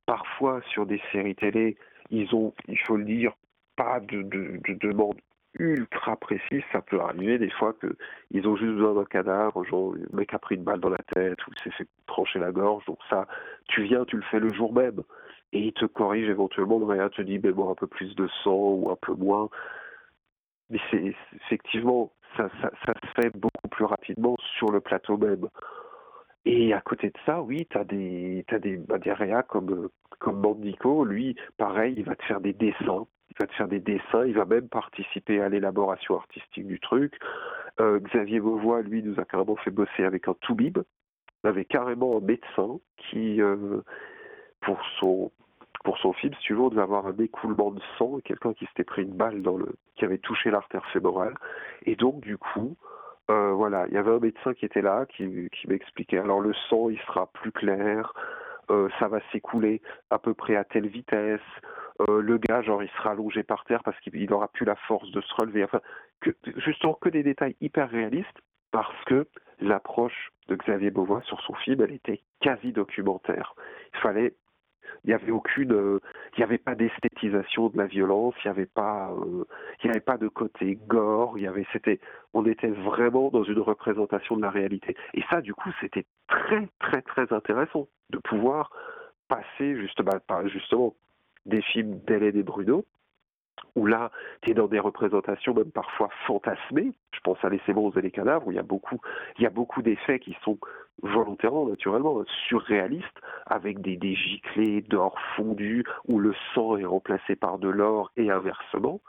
Parfois, sur des séries télé, ils ont, il faut le dire, pas de, de, de demande ultra précise. Ça peut arriver des fois qu'ils ont juste besoin d'un cadavre, genre le mec a pris une balle dans la tête ou s'est fait trancher la gorge. Donc ça, tu viens, tu le fais le jour même et il te corrige éventuellement, le te dit, ben bon, un peu plus de sang ou un peu moins. Mais c'est effectivement, ça, ça, se fait beaucoup plus rapidement sur le plateau même. Et à côté de ça, oui, tu as des, as des, bah, comme, comme Bandico, lui, pareil, il va te faire des dessins, il va te faire des dessins, il va même participer à l'élaboration artistique du truc. Euh, Xavier Beauvois, lui, nous a carrément fait bosser avec un toubib, avait carrément un médecin qui, euh, pour son pour son film, si tu veux, on devait avoir un écoulement de sang quelqu'un qui s'était pris une balle dans le, qui avait touché l'artère fémorale. Et donc, du coup, euh, voilà, il y avait un médecin qui était là, qui, qui m'expliquait. Alors, le sang, il sera plus clair, euh, ça va s'écouler à peu près à telle vitesse. Euh, le gars, genre, il sera allongé par terre parce qu'il n'aura plus la force de se relever. Enfin, justement, que des détails hyper réalistes parce que l'approche de Xavier Beauvois sur son film, elle était quasi documentaire. Il fallait il n'y avait aucune, euh, il n'y avait pas d'esthétisation de la violence, il n'y avait pas, euh, avait pas de côté gore, c'était, on était vraiment dans une représentation de la réalité. Et ça, du coup, c'était très, très, très intéressant de pouvoir passer justement, justement des films d'Hélène et Bruno où là, tu es dans des représentations même parfois fantasmées. Je pense à Les Sémons et les cadavres, où il y a beaucoup, beaucoup d'effets qui sont volontairement, naturellement, surréalistes, avec des, des giclées d'or fondu, où le sang est remplacé par de l'or et inversement.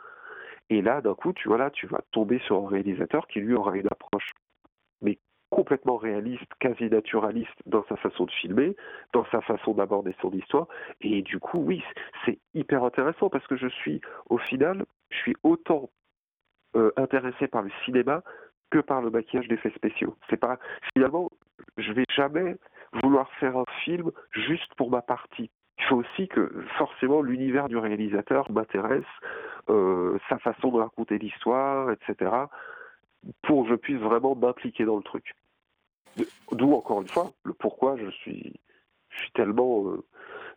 Et là, d'un coup, tu vois là, tu vas tomber sur un réalisateur qui lui aura une approche complètement réaliste, quasi naturaliste dans sa façon de filmer, dans sa façon d'aborder son histoire. Et du coup, oui, c'est hyper intéressant parce que je suis, au final, je suis autant euh, intéressé par le cinéma que par le maquillage d'effets spéciaux. C'est pas finalement, je vais jamais vouloir faire un film juste pour ma partie. Il faut aussi que forcément l'univers du réalisateur m'intéresse, euh, sa façon de raconter l'histoire, etc pour que je puisse vraiment m'impliquer dans le truc. D'où encore une fois le pourquoi je suis, tellement euh,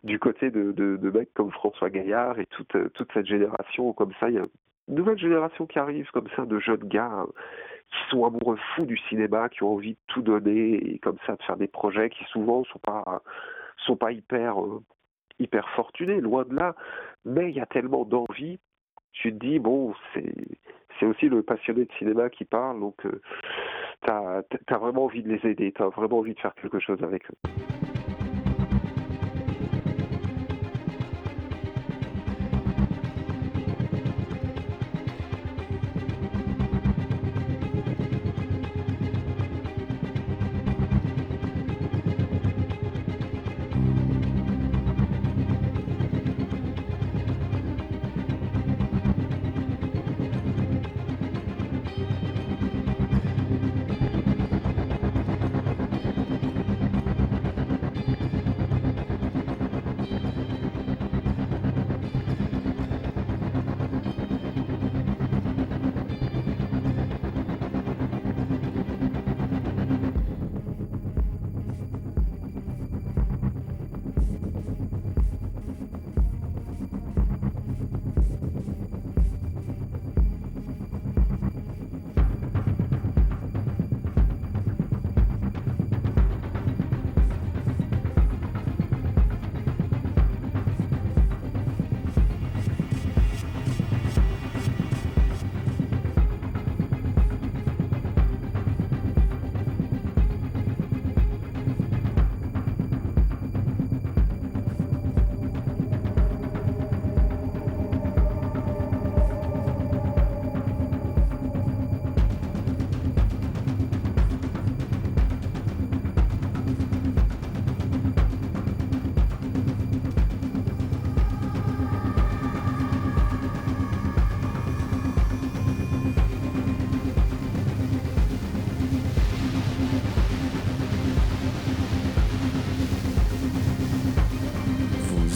du côté de, de, mecs comme François Gaillard et toute, euh, toute cette génération comme ça. Il y a une nouvelle génération qui arrive comme ça de jeunes gars euh, qui sont amoureux fous du cinéma, qui ont envie de tout donner et comme ça de faire des projets qui souvent sont pas sont pas hyper hyper fortunés, loin de là. Mais il y a tellement d'envie. Tu te dis bon c'est c'est aussi le passionné de cinéma qui parle, donc euh, tu as, vraiment envie de les aider, tu vraiment envie de faire quelque chose avec eux.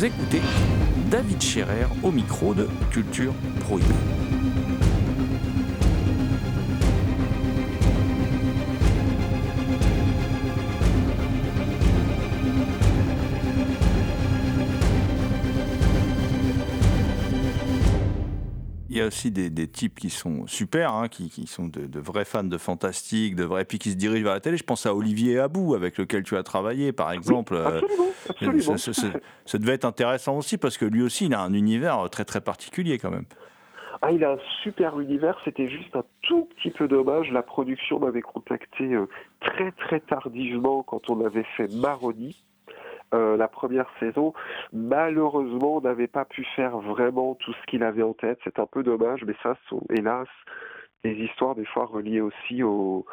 Écoutez David Scherer au micro de Culture Prohibée. Aussi des, des, types qui sont super, hein, qui, qui, sont de, de, vrais fans de fantastique, de vrais, puis qui se dirigent vers la télé. Je pense à Olivier Abou, avec lequel tu as travaillé, par exemple. Oui, absolument, absolument. Ça, ça, ça, devait être intéressant aussi, parce que lui aussi, il a un univers très, très particulier quand même. Ah, il a un super univers, c'était juste un tout petit peu dommage. La production m'avait contacté euh, très très tardivement quand on avait fait Maroni, euh, la première saison. Malheureusement, n'avait pas pu faire vraiment tout ce qu'il avait en tête. C'est un peu dommage, mais ça sont hélas des histoires des fois reliées aussi au,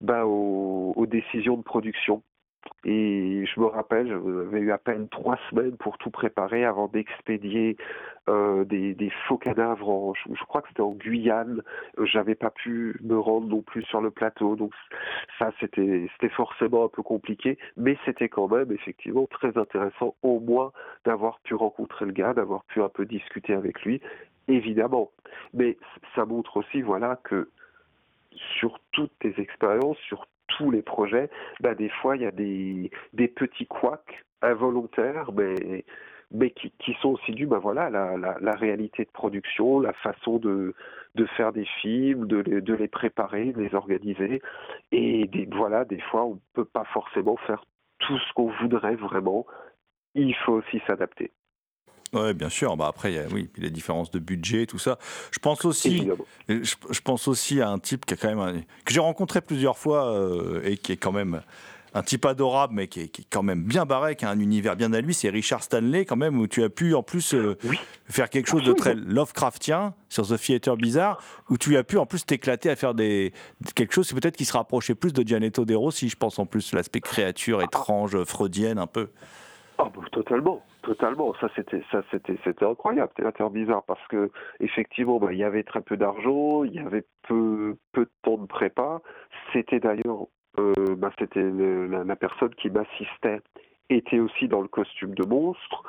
bah, aux décisions de production. Et je me rappelle, j'avais eu à peine trois semaines pour tout préparer avant d'expédier euh, des, faux cadavres. Je, crois que c'était en Guyane. J'avais pas pu me rendre non plus sur le plateau, donc ça c'était c'était forcément un peu compliqué, mais c'était quand même effectivement très intéressant, au moins d'avoir pu rencontrer le gars, d'avoir pu un peu discuter avec lui, évidemment. Mais ça montre aussi, voilà, que sur toutes tes expériences, sur tous les projets, bah, des fois il y a des, des petits couacs involontaires, mais, mais qui, qui sont aussi dus bah, voilà, à la, la, la, réalité de production, la façon de, de faire des films, de les, de les préparer, de les organiser. Et des, voilà, des fois on ne peut pas forcément faire tout ce qu'on voudrait vraiment. Il faut aussi s'adapter. Oui, bien sûr. Bah après, il y a, oui, les différences de budget, tout ça. Je pense aussi, je, je, pense aussi à un type qui a quand même un, que j'ai rencontré plusieurs fois euh, et qui est quand même un type adorable, mais qui est, qui est, quand même bien barré, qui a un univers bien à lui. C'est Richard Stanley, quand même, où tu as pu en plus euh, oui. faire quelque chose de très Lovecraftien sur The Theater Bizarre, où tu as pu en plus t'éclater à faire des quelque chose peut-être qui se rapprochait plus de Gianetto De Rossi, je pense en plus l'aspect créature étrange, freudienne un peu. Oh, bah, totalement, totalement. Ça c'était ça c'était c'était incroyable, Théâtre bizarre parce que effectivement bah, il y avait très peu d'argent, il y avait peu peu de temps de prépa. C'était d'ailleurs euh, bah, c'était la, personne qui m'assistait était aussi dans le costume de monstre.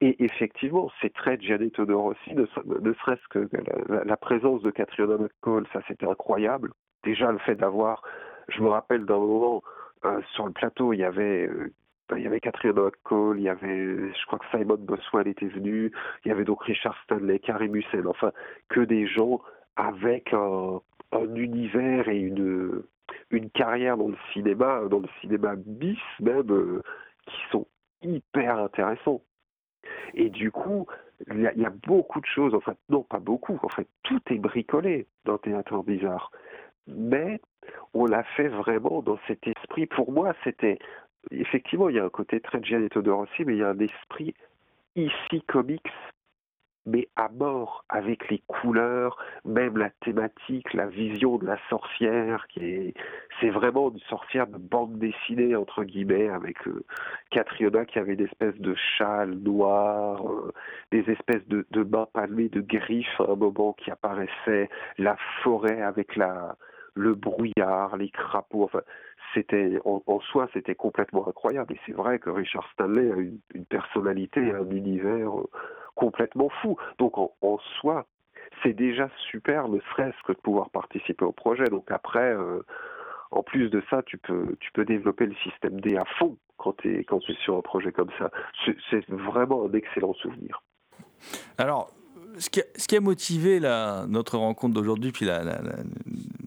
Et effectivement, c'est très Gianetto de Rossi, ne, serait-ce que la, la, présence de Catriona McCall, ça c'était incroyable. Déjà le fait d'avoir, je me rappelle d'un moment euh, sur le plateau, il y avait euh, il y avait Catherine McCall, il y avait, je crois que Simon Boswell était venu, il y avait donc Richard Stanley, Karim Hussein, enfin, que des gens avec un, un univers et une, une carrière dans le cinéma, dans le cinéma bis même, euh, qui sont hyper intéressants. Et du coup, il y, a, y, a beaucoup de choses, en fait, non pas beaucoup, en fait, tout est bricolé dans Théâtre Bizarre. Mais on l'a fait vraiment dans cet esprit. Pour moi, c'était effectivement, il y a un côté très Gianetto Rossi, mais il y a un esprit ici comics, mais à mort, avec les couleurs, même la thématique, la vision de la sorcière, qui est, c'est vraiment une sorcière de bande dessinée, entre guillemets, avec euh, Catriona qui avait une espèce de châle noir, euh, des espèces de, de mains palmées de griffes à un moment qui apparaissaient, la forêt avec la, le brouillard, les crapauds, enfin, c'était en, soi c'était complètement incroyable. Et c'est vrai que Richard Stanley a une, personnalité un univers euh, complètement fou. Donc en, soi c'est déjà super ne serait-ce que de pouvoir participer au projet. Donc après euh, en plus de ça tu peux tu peux développer le système D à fond quand tu es sur un projet comme ça. C'est vraiment un excellent souvenir. Alors ce qui, a, motivé notre rencontre d'aujourd'hui, puis la,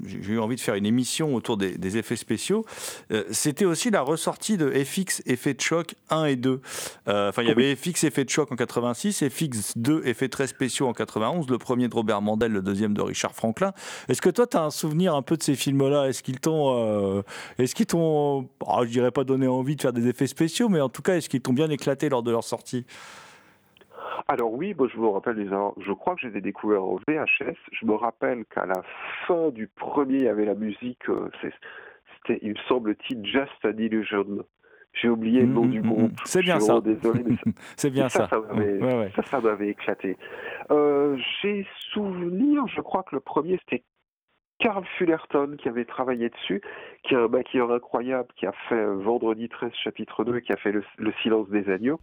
j'ai eu envie de faire une émission autour des, des effets spéciaux, euh, c'était aussi la ressortie de FX Effet de choc 1 et 2. Euh, enfin, il y avait FX Effet de choc en 86, FX 2 Effets très spéciaux en 91, le premier de Robert Mandel, le deuxième de Richard Franklin. Est-ce que toi, tu as un souvenir un peu de ces films-là? Est-ce qu'ils t'ont, euh, est-ce qu'ils t'ont, oh, je dirais pas donné envie de faire des effets spéciaux, mais en tout cas, est-ce qu'ils t'ont bien éclaté lors de leur sortie? Alors oui, bon, je me rappelle, les, je crois que j'ai des découvertes en VHS. Je me rappelle qu'à la fin du premier, il y avait la musique, euh, c'était, il me semble-t-il, Just an Illusion. J'ai oublié le nom mmh, du groupe. C'est bien ça. Désolé, mais c'est bien ça. Ça, ça m'avait, ouais, ouais. ça, ça m'avait éclaté. Euh, j'ai souvenir, je crois que le premier, c'était Carl Fullerton qui avait travaillé dessus, qui est un maquilleur incroyable, qui a fait Vendredi 13 chapitre 2, qui a fait le, le silence des agneaux.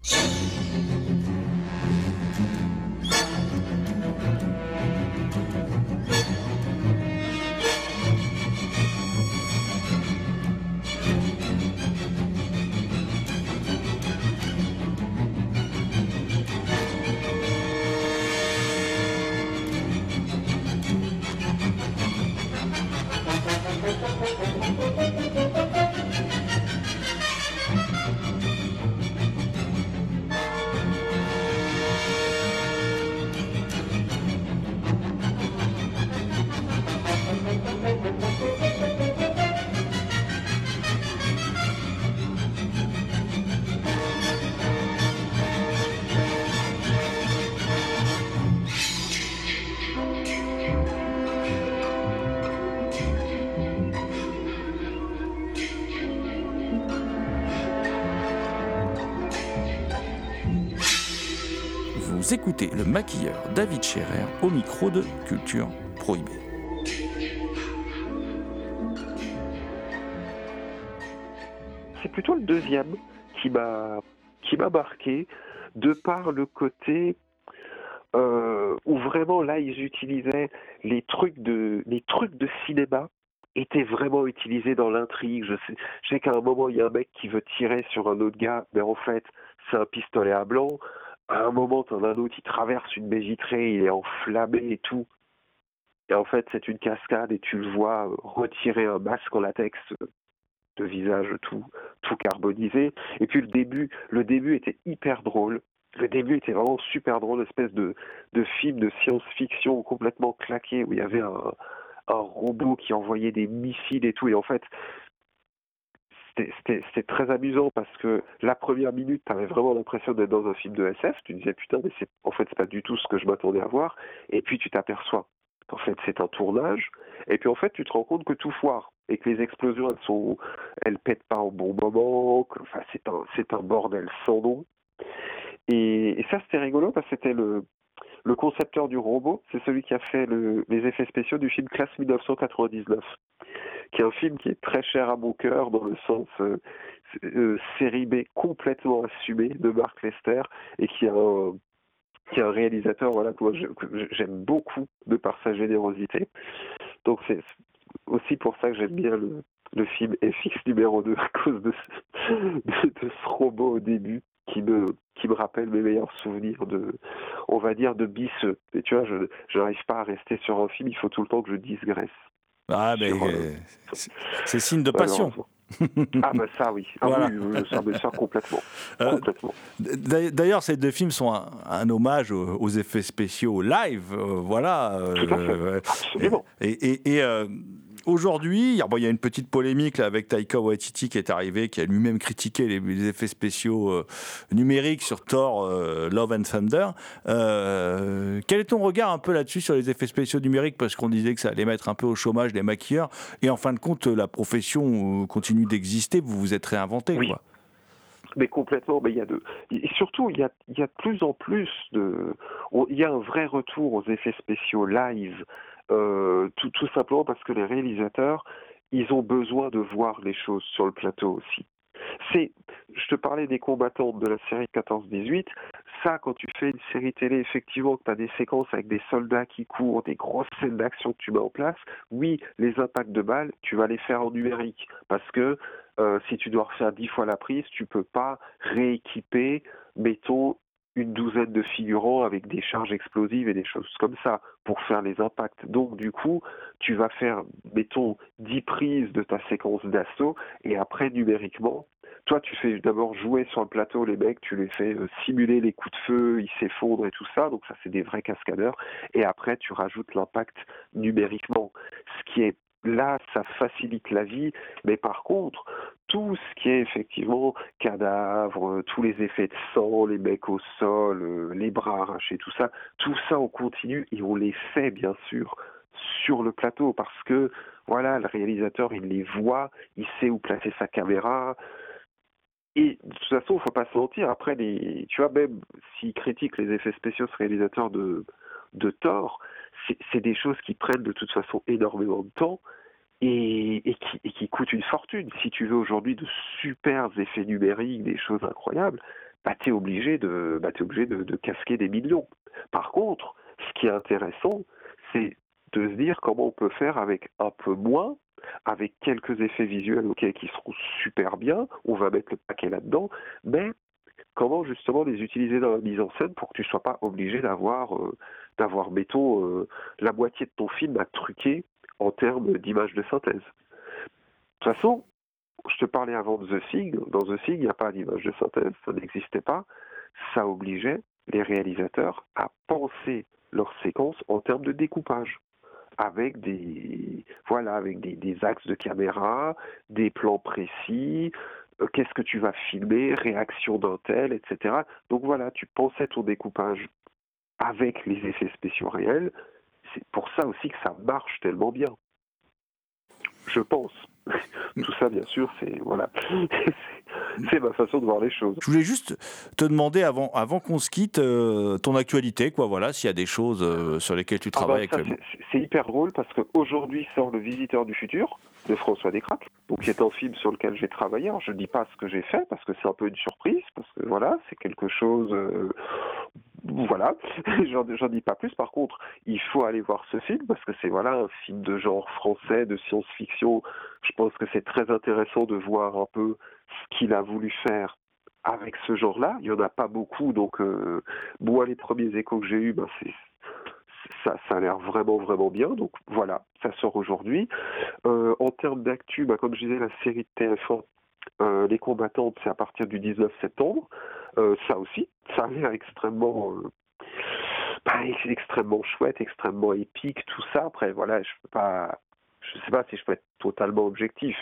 Écoutez le maquilleur David Scherer au micro de Culture Prohibée. C'est plutôt le deuxième qui m'a qui m'a marqué de par le côté euh, où vraiment là ils utilisaient les trucs de les trucs de cinéma étaient vraiment utilisés dans l'intrigue. Je sais qu'à un moment il y a un mec qui veut tirer sur un autre gars, mais en fait c'est un pistolet à blanc. À un moment t'en as un autre qui traverse une baie vitrée, il est enflammé et tout. Et en fait c'est une cascade et tu le vois retirer un masque en latex de visage tout tout carbonisé. Et puis le début, le début était hyper drôle. Le début était vraiment super drôle, espèce de, de film de science-fiction complètement claqué où il y avait un, un robot qui envoyait des missiles et tout. Et en fait, c'était très amusant parce que la première minute, tu avais vraiment l'impression d'être dans un film de SF. Tu disais putain, mais en fait c'est pas du tout ce que je m'attendais à voir. Et puis tu t'aperçois qu'en fait c'est un tournage. Et puis en fait tu te rends compte que tout foire et que les explosions elles sont, pètent pas au bon moment. Enfin c'est un bordel sans nom. Et, ça c'était rigolo parce que c'était le concepteur du robot, c'est celui qui a fait le, les effets spéciaux du film Classe 1999, qui est un film qui est très cher à mon cœur dans le sens euh, euh, série B complètement assumé de Mark Lester et qui est un réalisateur voilà, que j'aime beaucoup de par sa générosité. Donc c'est aussi pour ça que j'aime bien le, film FX numéro 2 à cause de ce, robot au début qui me qui me rappelle mes meilleurs souvenirs de on va dire de bisseux et tu vois je n'arrive pas à rester sur un film il faut tout le temps que je digraisse ah mais Sur, euh, c'est signe de passion ah bah ça oui, ah Voilà. oui, ça, ça complètement, Euh, complètement. D'a- D'ailleurs, ces deux films sont un, un hommage aux, aux effets spéciaux live, euh, voilà. euh, Tout à fait, euh, absolument. Et, et- et, euh, aujourd'hui, il y a- bon, il y a une petite polémique là, avec Taika Waititi qui est arrivé, qui a lui-même critiqué les, les effets spéciaux euh, numériques sur Thor, euh, Love and Thunder. Euh, quel est ton regard un peu là-dessus sur les effets spéciaux numériques? Parce qu'on disait que ça allait mettre un peu au chômage les maquilleurs, et en fin de compte, la profession continue d'exister. Vous vous êtes réinventé, Oui. quoi. Mais complètement, mais il y a de, et surtout il y a, il y a de plus en plus de, il y a un vrai retour aux effets spéciaux live, tout, tout simplement parce que les réalisateurs, ils ont besoin de voir les choses sur le plateau aussi. C'est, je te parlais des combattants de la série 14-18, ça quand tu fais une série télé, effectivement que tu as des séquences avec des soldats qui courent, des grosses scènes d'action que tu mets en place, oui, les impacts de balles, tu vas les faire en numérique, parce que euh, si tu dois refaire dix fois la prise, tu peux pas rééquiper, mettons, une douzaine de figurants avec des charges explosives et des choses comme ça pour faire les impacts. Donc du coup, tu vas faire, mettons, 10 prises de ta séquence d'assaut et après numériquement, toi tu fais d'abord jouer sur le plateau les mecs, tu les fais euh, simuler les coups de feu, ils s'effondrent et tout ça, donc ça c'est des vrais cascadeurs et après tu rajoutes l'impact numériquement. Ce qui est là, ça facilite la vie, mais par contre, tout ce qui est effectivement cadavre, euh, tous les effets de sang, les mecs au sol, euh, les bras arrachés, tout ça, tout ça on continue et on les fait bien sûr sur le plateau parce que voilà, le réalisateur il les voit, il sait où placer sa caméra. Et de toute façon, faut pas se mentir. Après, les, tu vois, même s'il critique les effets spéciaux, ce réalisateur de, de Thor, c'est des choses qui prennent de toute façon énormément de temps et, qui, coûtent une fortune. Si tu veux aujourd'hui de super effets numériques, des choses incroyables, bah, tu obligé, de, bah, obligé de, casquer des millions. Par contre, ce qui est intéressant, c'est de se dire comment on peut faire avec un peu moins, avec quelques effets visuels qui seront super bien, on va mettre le paquet là-dedans, mais comment justement les utiliser dans la mise en scène pour que tu sois pas obligé d'avoir, euh, d'avoir euh, la moitié de ton film à truquer en termes d'image de synthèse. De toute façon, je te parlais avant de The Thing, dans The Thing, il n'y a pas d'image de synthèse, ça n'existait pas. Ça obligeait les réalisateurs à penser leurs séquences en termes de découpage avec des voilà avec des axes de caméra, des plans précis, euh, qu'est-ce que tu vas filmer, réaction d'un tel, etc. Donc voilà, tu pensais ton découpage avec les effets spéciaux réels. C'est pour ça aussi que ça marche tellement bien. je pense. Tout ça, bien sûr, c'est voilà, c'est ma façon de voir les choses. Je voulais juste te demander avant, avant qu'on se quitte, euh, ton actualité, quoi. Voilà, s'il y a des choses euh, sur lesquelles tu Ah bah, travailles ça, actuellement. c'est- hyper drôle parce qu'aujourd'hui sort Le Visiteur du futur de François Descraques, donc qui est un film sur lequel j'ai travaillé. Alors, je dis pas ce que j'ai fait parce que c'est un peu une surprise, parce que voilà, c'est quelque chose. euh, voilà, j'en dis pas plus. Par contre, il faut aller voir ce film parce que c'est voilà un film de genre français, de science-fiction. Je pense que c'est très intéressant de voir un peu ce qu'il a voulu faire avec ce genre-là. Il y en a pas beaucoup, donc euh, moi les premiers échos que j'ai eus, ben, ça, ça a l'air vraiment vraiment bien. Donc voilà, ça sort aujourd'hui. Euh, en termes d'actu, bah, comme je disais, la série de TF1, euh, Les combattantes, c'est à partir du 19 septembre. Euh, ça aussi, ça a l'air extrêmement, euh, extrêmement chouette, extrêmement épique, tout ça. Après, voilà, je je sais pas si je peux être totalement objectif.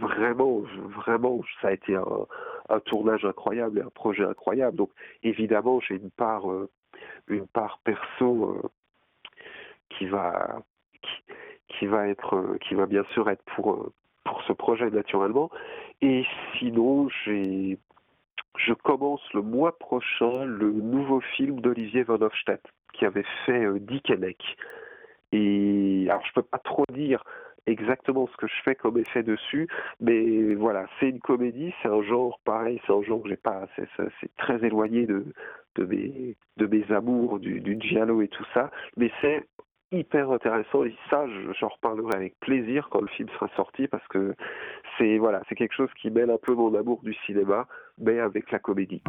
Vraiment, vraiment, ça a été un, tournage incroyable et un projet incroyable. Donc, évidemment, j'ai une part, une part perso qui va, qui, va être, qui va bien sûr être pour pour ce projet naturellement. Et sinon, j'ai, je commence le mois prochain le nouveau film d'Olivier Van Hofstadt qui avait fait euh, Dick. Et alors, je peux pas trop dire exactement ce que je fais comme effet dessus, mais voilà, c'est une comédie, c'est un genre pareil, c'est un genre que j'ai pas, c'est très éloigné de de mes de mes amours du, du giallo et tout ça, mais c'est hyper intéressant et ça, je- j'en reparlerai avec plaisir quand le film sera sorti parce que c'est voilà, c'est quelque chose qui mêle un peu mon amour du cinéma, mais avec la comédie.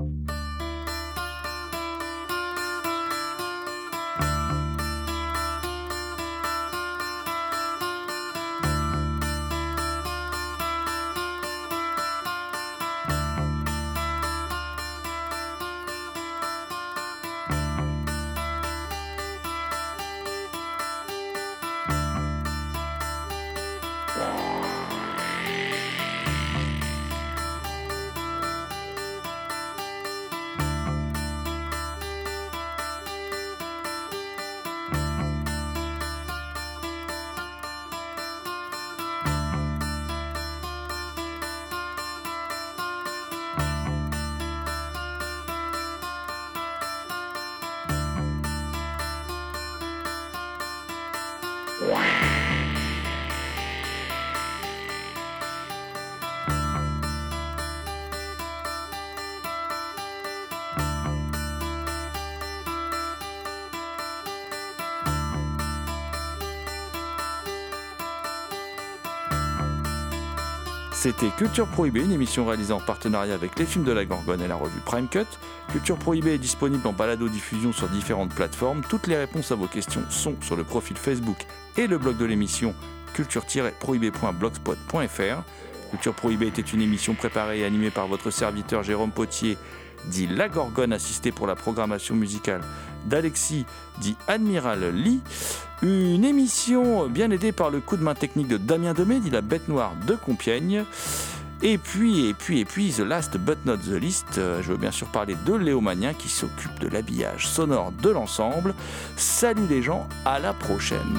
C'était Culture Prohibée, une émission réalisée en partenariat avec les films de la Gorgone et la revue Prime Cut. Culture Prohibée est disponible en balado-diffusion sur différentes plateformes. Toutes les réponses à vos questions sont sur le profil Facebook et le blog de l'émission culture-prohibée.blogspot.fr. Culture Prohibée était une émission préparée et animée par votre serviteur Jérôme Potier, dit La Gorgone, assisté pour la programmation musicale d'Alexis, dit Admiral Lee. Une émission bien aidée par le coup de main technique de Damien Demé, dit La Bête Noire de Compiègne. Et puis, et puis, et puis, the last but not the least, euh, je veux bien sûr parler de Léo Magnin qui s'occupe de l'habillage sonore de l'ensemble. Salut les gens, à la prochaine.